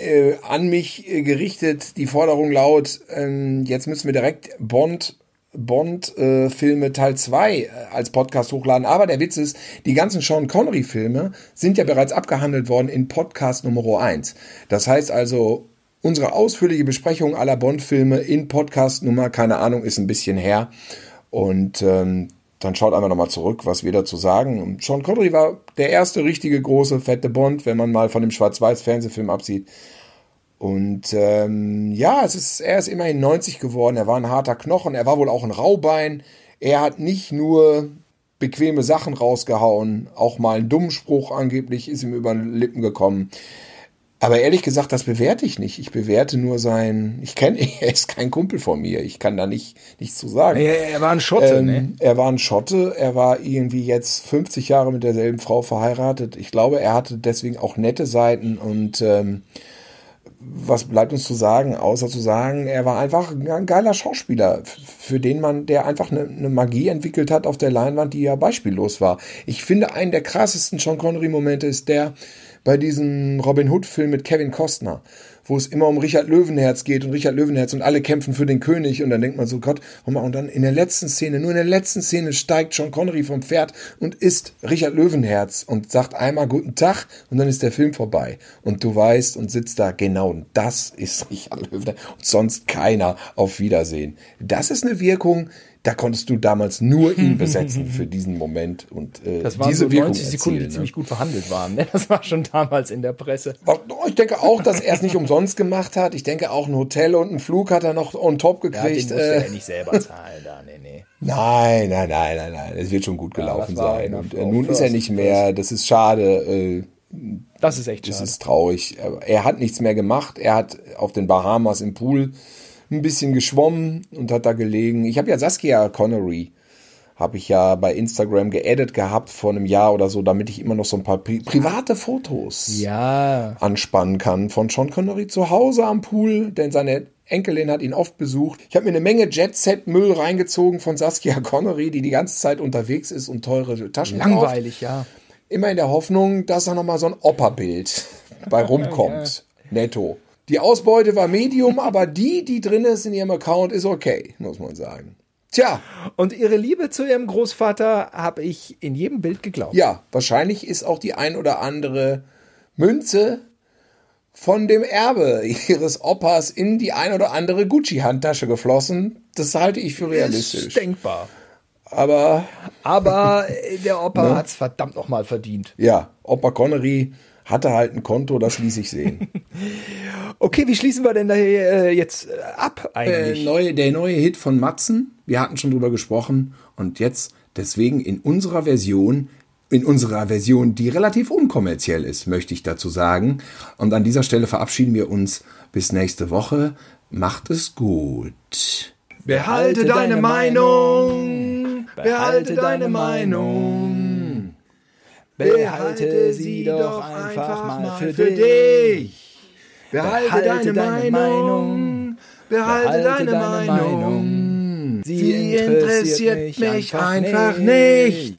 äh, an mich äh, gerichtet, die Forderung laut, ähm, jetzt müssen wir direkt Bond Bond-Filme äh, Teil 2 äh, als Podcast hochladen. Aber der Witz ist, die ganzen Sean Connery-Filme sind ja bereits abgehandelt worden in Podcast Nummer 1. Das heißt also, unsere ausführliche Besprechung aller Bond-Filme in Podcast Nummer, keine Ahnung, ist ein bisschen her. Und ähm, dann schaut einmal nochmal zurück, was wir dazu sagen. Sean Connery war der erste richtige große, fette Bond, wenn man mal von dem Schwarz-Weiß-Fernsehfilm absieht. Und ähm, ja, es ist, er ist immerhin 90 geworden. Er war ein harter Knochen. Er war wohl auch ein Raubein. Er hat nicht nur bequeme Sachen rausgehauen, auch mal einen dummen Spruch angeblich ist ihm über den Lippen gekommen. Aber ehrlich gesagt, das bewerte ich nicht. Ich bewerte nur sein. Ich kenne, er ist kein Kumpel von mir. Ich kann da nicht nichts zu sagen. Ja, er war ein Schotte, Ähm, ne? Er war ein Schotte. Er war irgendwie jetzt 50 Jahre mit derselben Frau verheiratet. Ich glaube, er hatte deswegen auch nette Seiten und ähm, was bleibt uns zu sagen, außer zu sagen, er war einfach ein geiler Schauspieler, für den man, der einfach eine, eine Magie entwickelt hat auf der Leinwand, die ja beispiellos war. Ich finde, einen der krassesten Sean Connery-Momente ist der bei diesem Robin Hood-Film mit Kevin Costner, wo es immer um Richard Löwenherz geht und Richard Löwenherz und alle kämpfen für den König und dann denkt man so, Gott, und dann in der letzten Szene, nur in der letzten Szene steigt Sean Connery vom Pferd und ist Richard Löwenherz und sagt einmal guten Tag und dann ist der Film vorbei. Und du weißt und sitzt da, genau, das ist Richard Löwenherz und sonst keiner auf Wiedersehen. Das ist eine Wirkung, da konntest du damals nur ihn besetzen für diesen Moment und äh, Das waren diese so Wirkung 90 Sekunden, die erzielen, ne? ziemlich gut verhandelt waren. Ne? Das war schon damals in der Presse. Ich denke auch, dass er es nicht umsonst gemacht hat. Ich denke auch ein Hotel und einen Flug hat er noch on top Ja, den gekriegt. äh, er nicht selber zahlen da, nee, nee. nein, nein, nein, nein, nein. Es wird schon gut gelaufen das war sein. Und äh, nun ist er nicht mehr. Das ist schade. Äh, Das ist echt das schade. ist traurig. Er hat nichts mehr gemacht. Er hat auf den Bahamas im Pool ein bisschen geschwommen und hat da gelegen. Ich habe ja Saskia Connery habe ich ja bei Instagram geaddet gehabt vor einem Jahr oder so, damit ich immer noch so ein paar pri private Fotos ja, anspannen kann von Sean Connery zu Hause am Pool, denn seine Enkelin hat ihn oft besucht. Ich habe mir eine Menge Jet-Set-Müll reingezogen von Saskia Connery, die die ganze Zeit unterwegs ist und teure Taschen kauft. langweilig, ja. Immer in der Hoffnung, dass da nochmal so ein Opa-Bild bei rumkommt. Netto. Die Ausbeute war Medium, aber die, die drin ist in ihrem Account, ist okay, muss man sagen. Tja, Und ihre Liebe zu ihrem Großvater habe ich in jedem Bild geglaubt. ja, wahrscheinlich ist auch die ein oder andere Münze von dem Erbe ihres Opas in die ein oder andere Gucci-Handtasche geflossen. Das halte ich für Ist realistisch. denkbar. Aber Aber äh, der Opa hat's verdammt noch mal verdient. ja, Opa Connery hatte halt ein Konto, das ließ sich sehen. Okay, wie schließen wir denn da äh, jetzt äh, ab äh, eigentlich? neue, der neue Hit von Matzen, wir hatten schon drüber gesprochen und jetzt deswegen in unserer Version, in unserer Version, die relativ unkommerziell ist, möchte ich dazu sagen. Und an dieser Stelle verabschieden wir uns bis nächste Woche. Macht es gut. Behalte deine Meinung. Behalte deine Meinung. Behalte sie doch einfach mal für dich. Behalte deine Meinung. Behalte deine Meinung. Sie interessiert mich einfach nicht.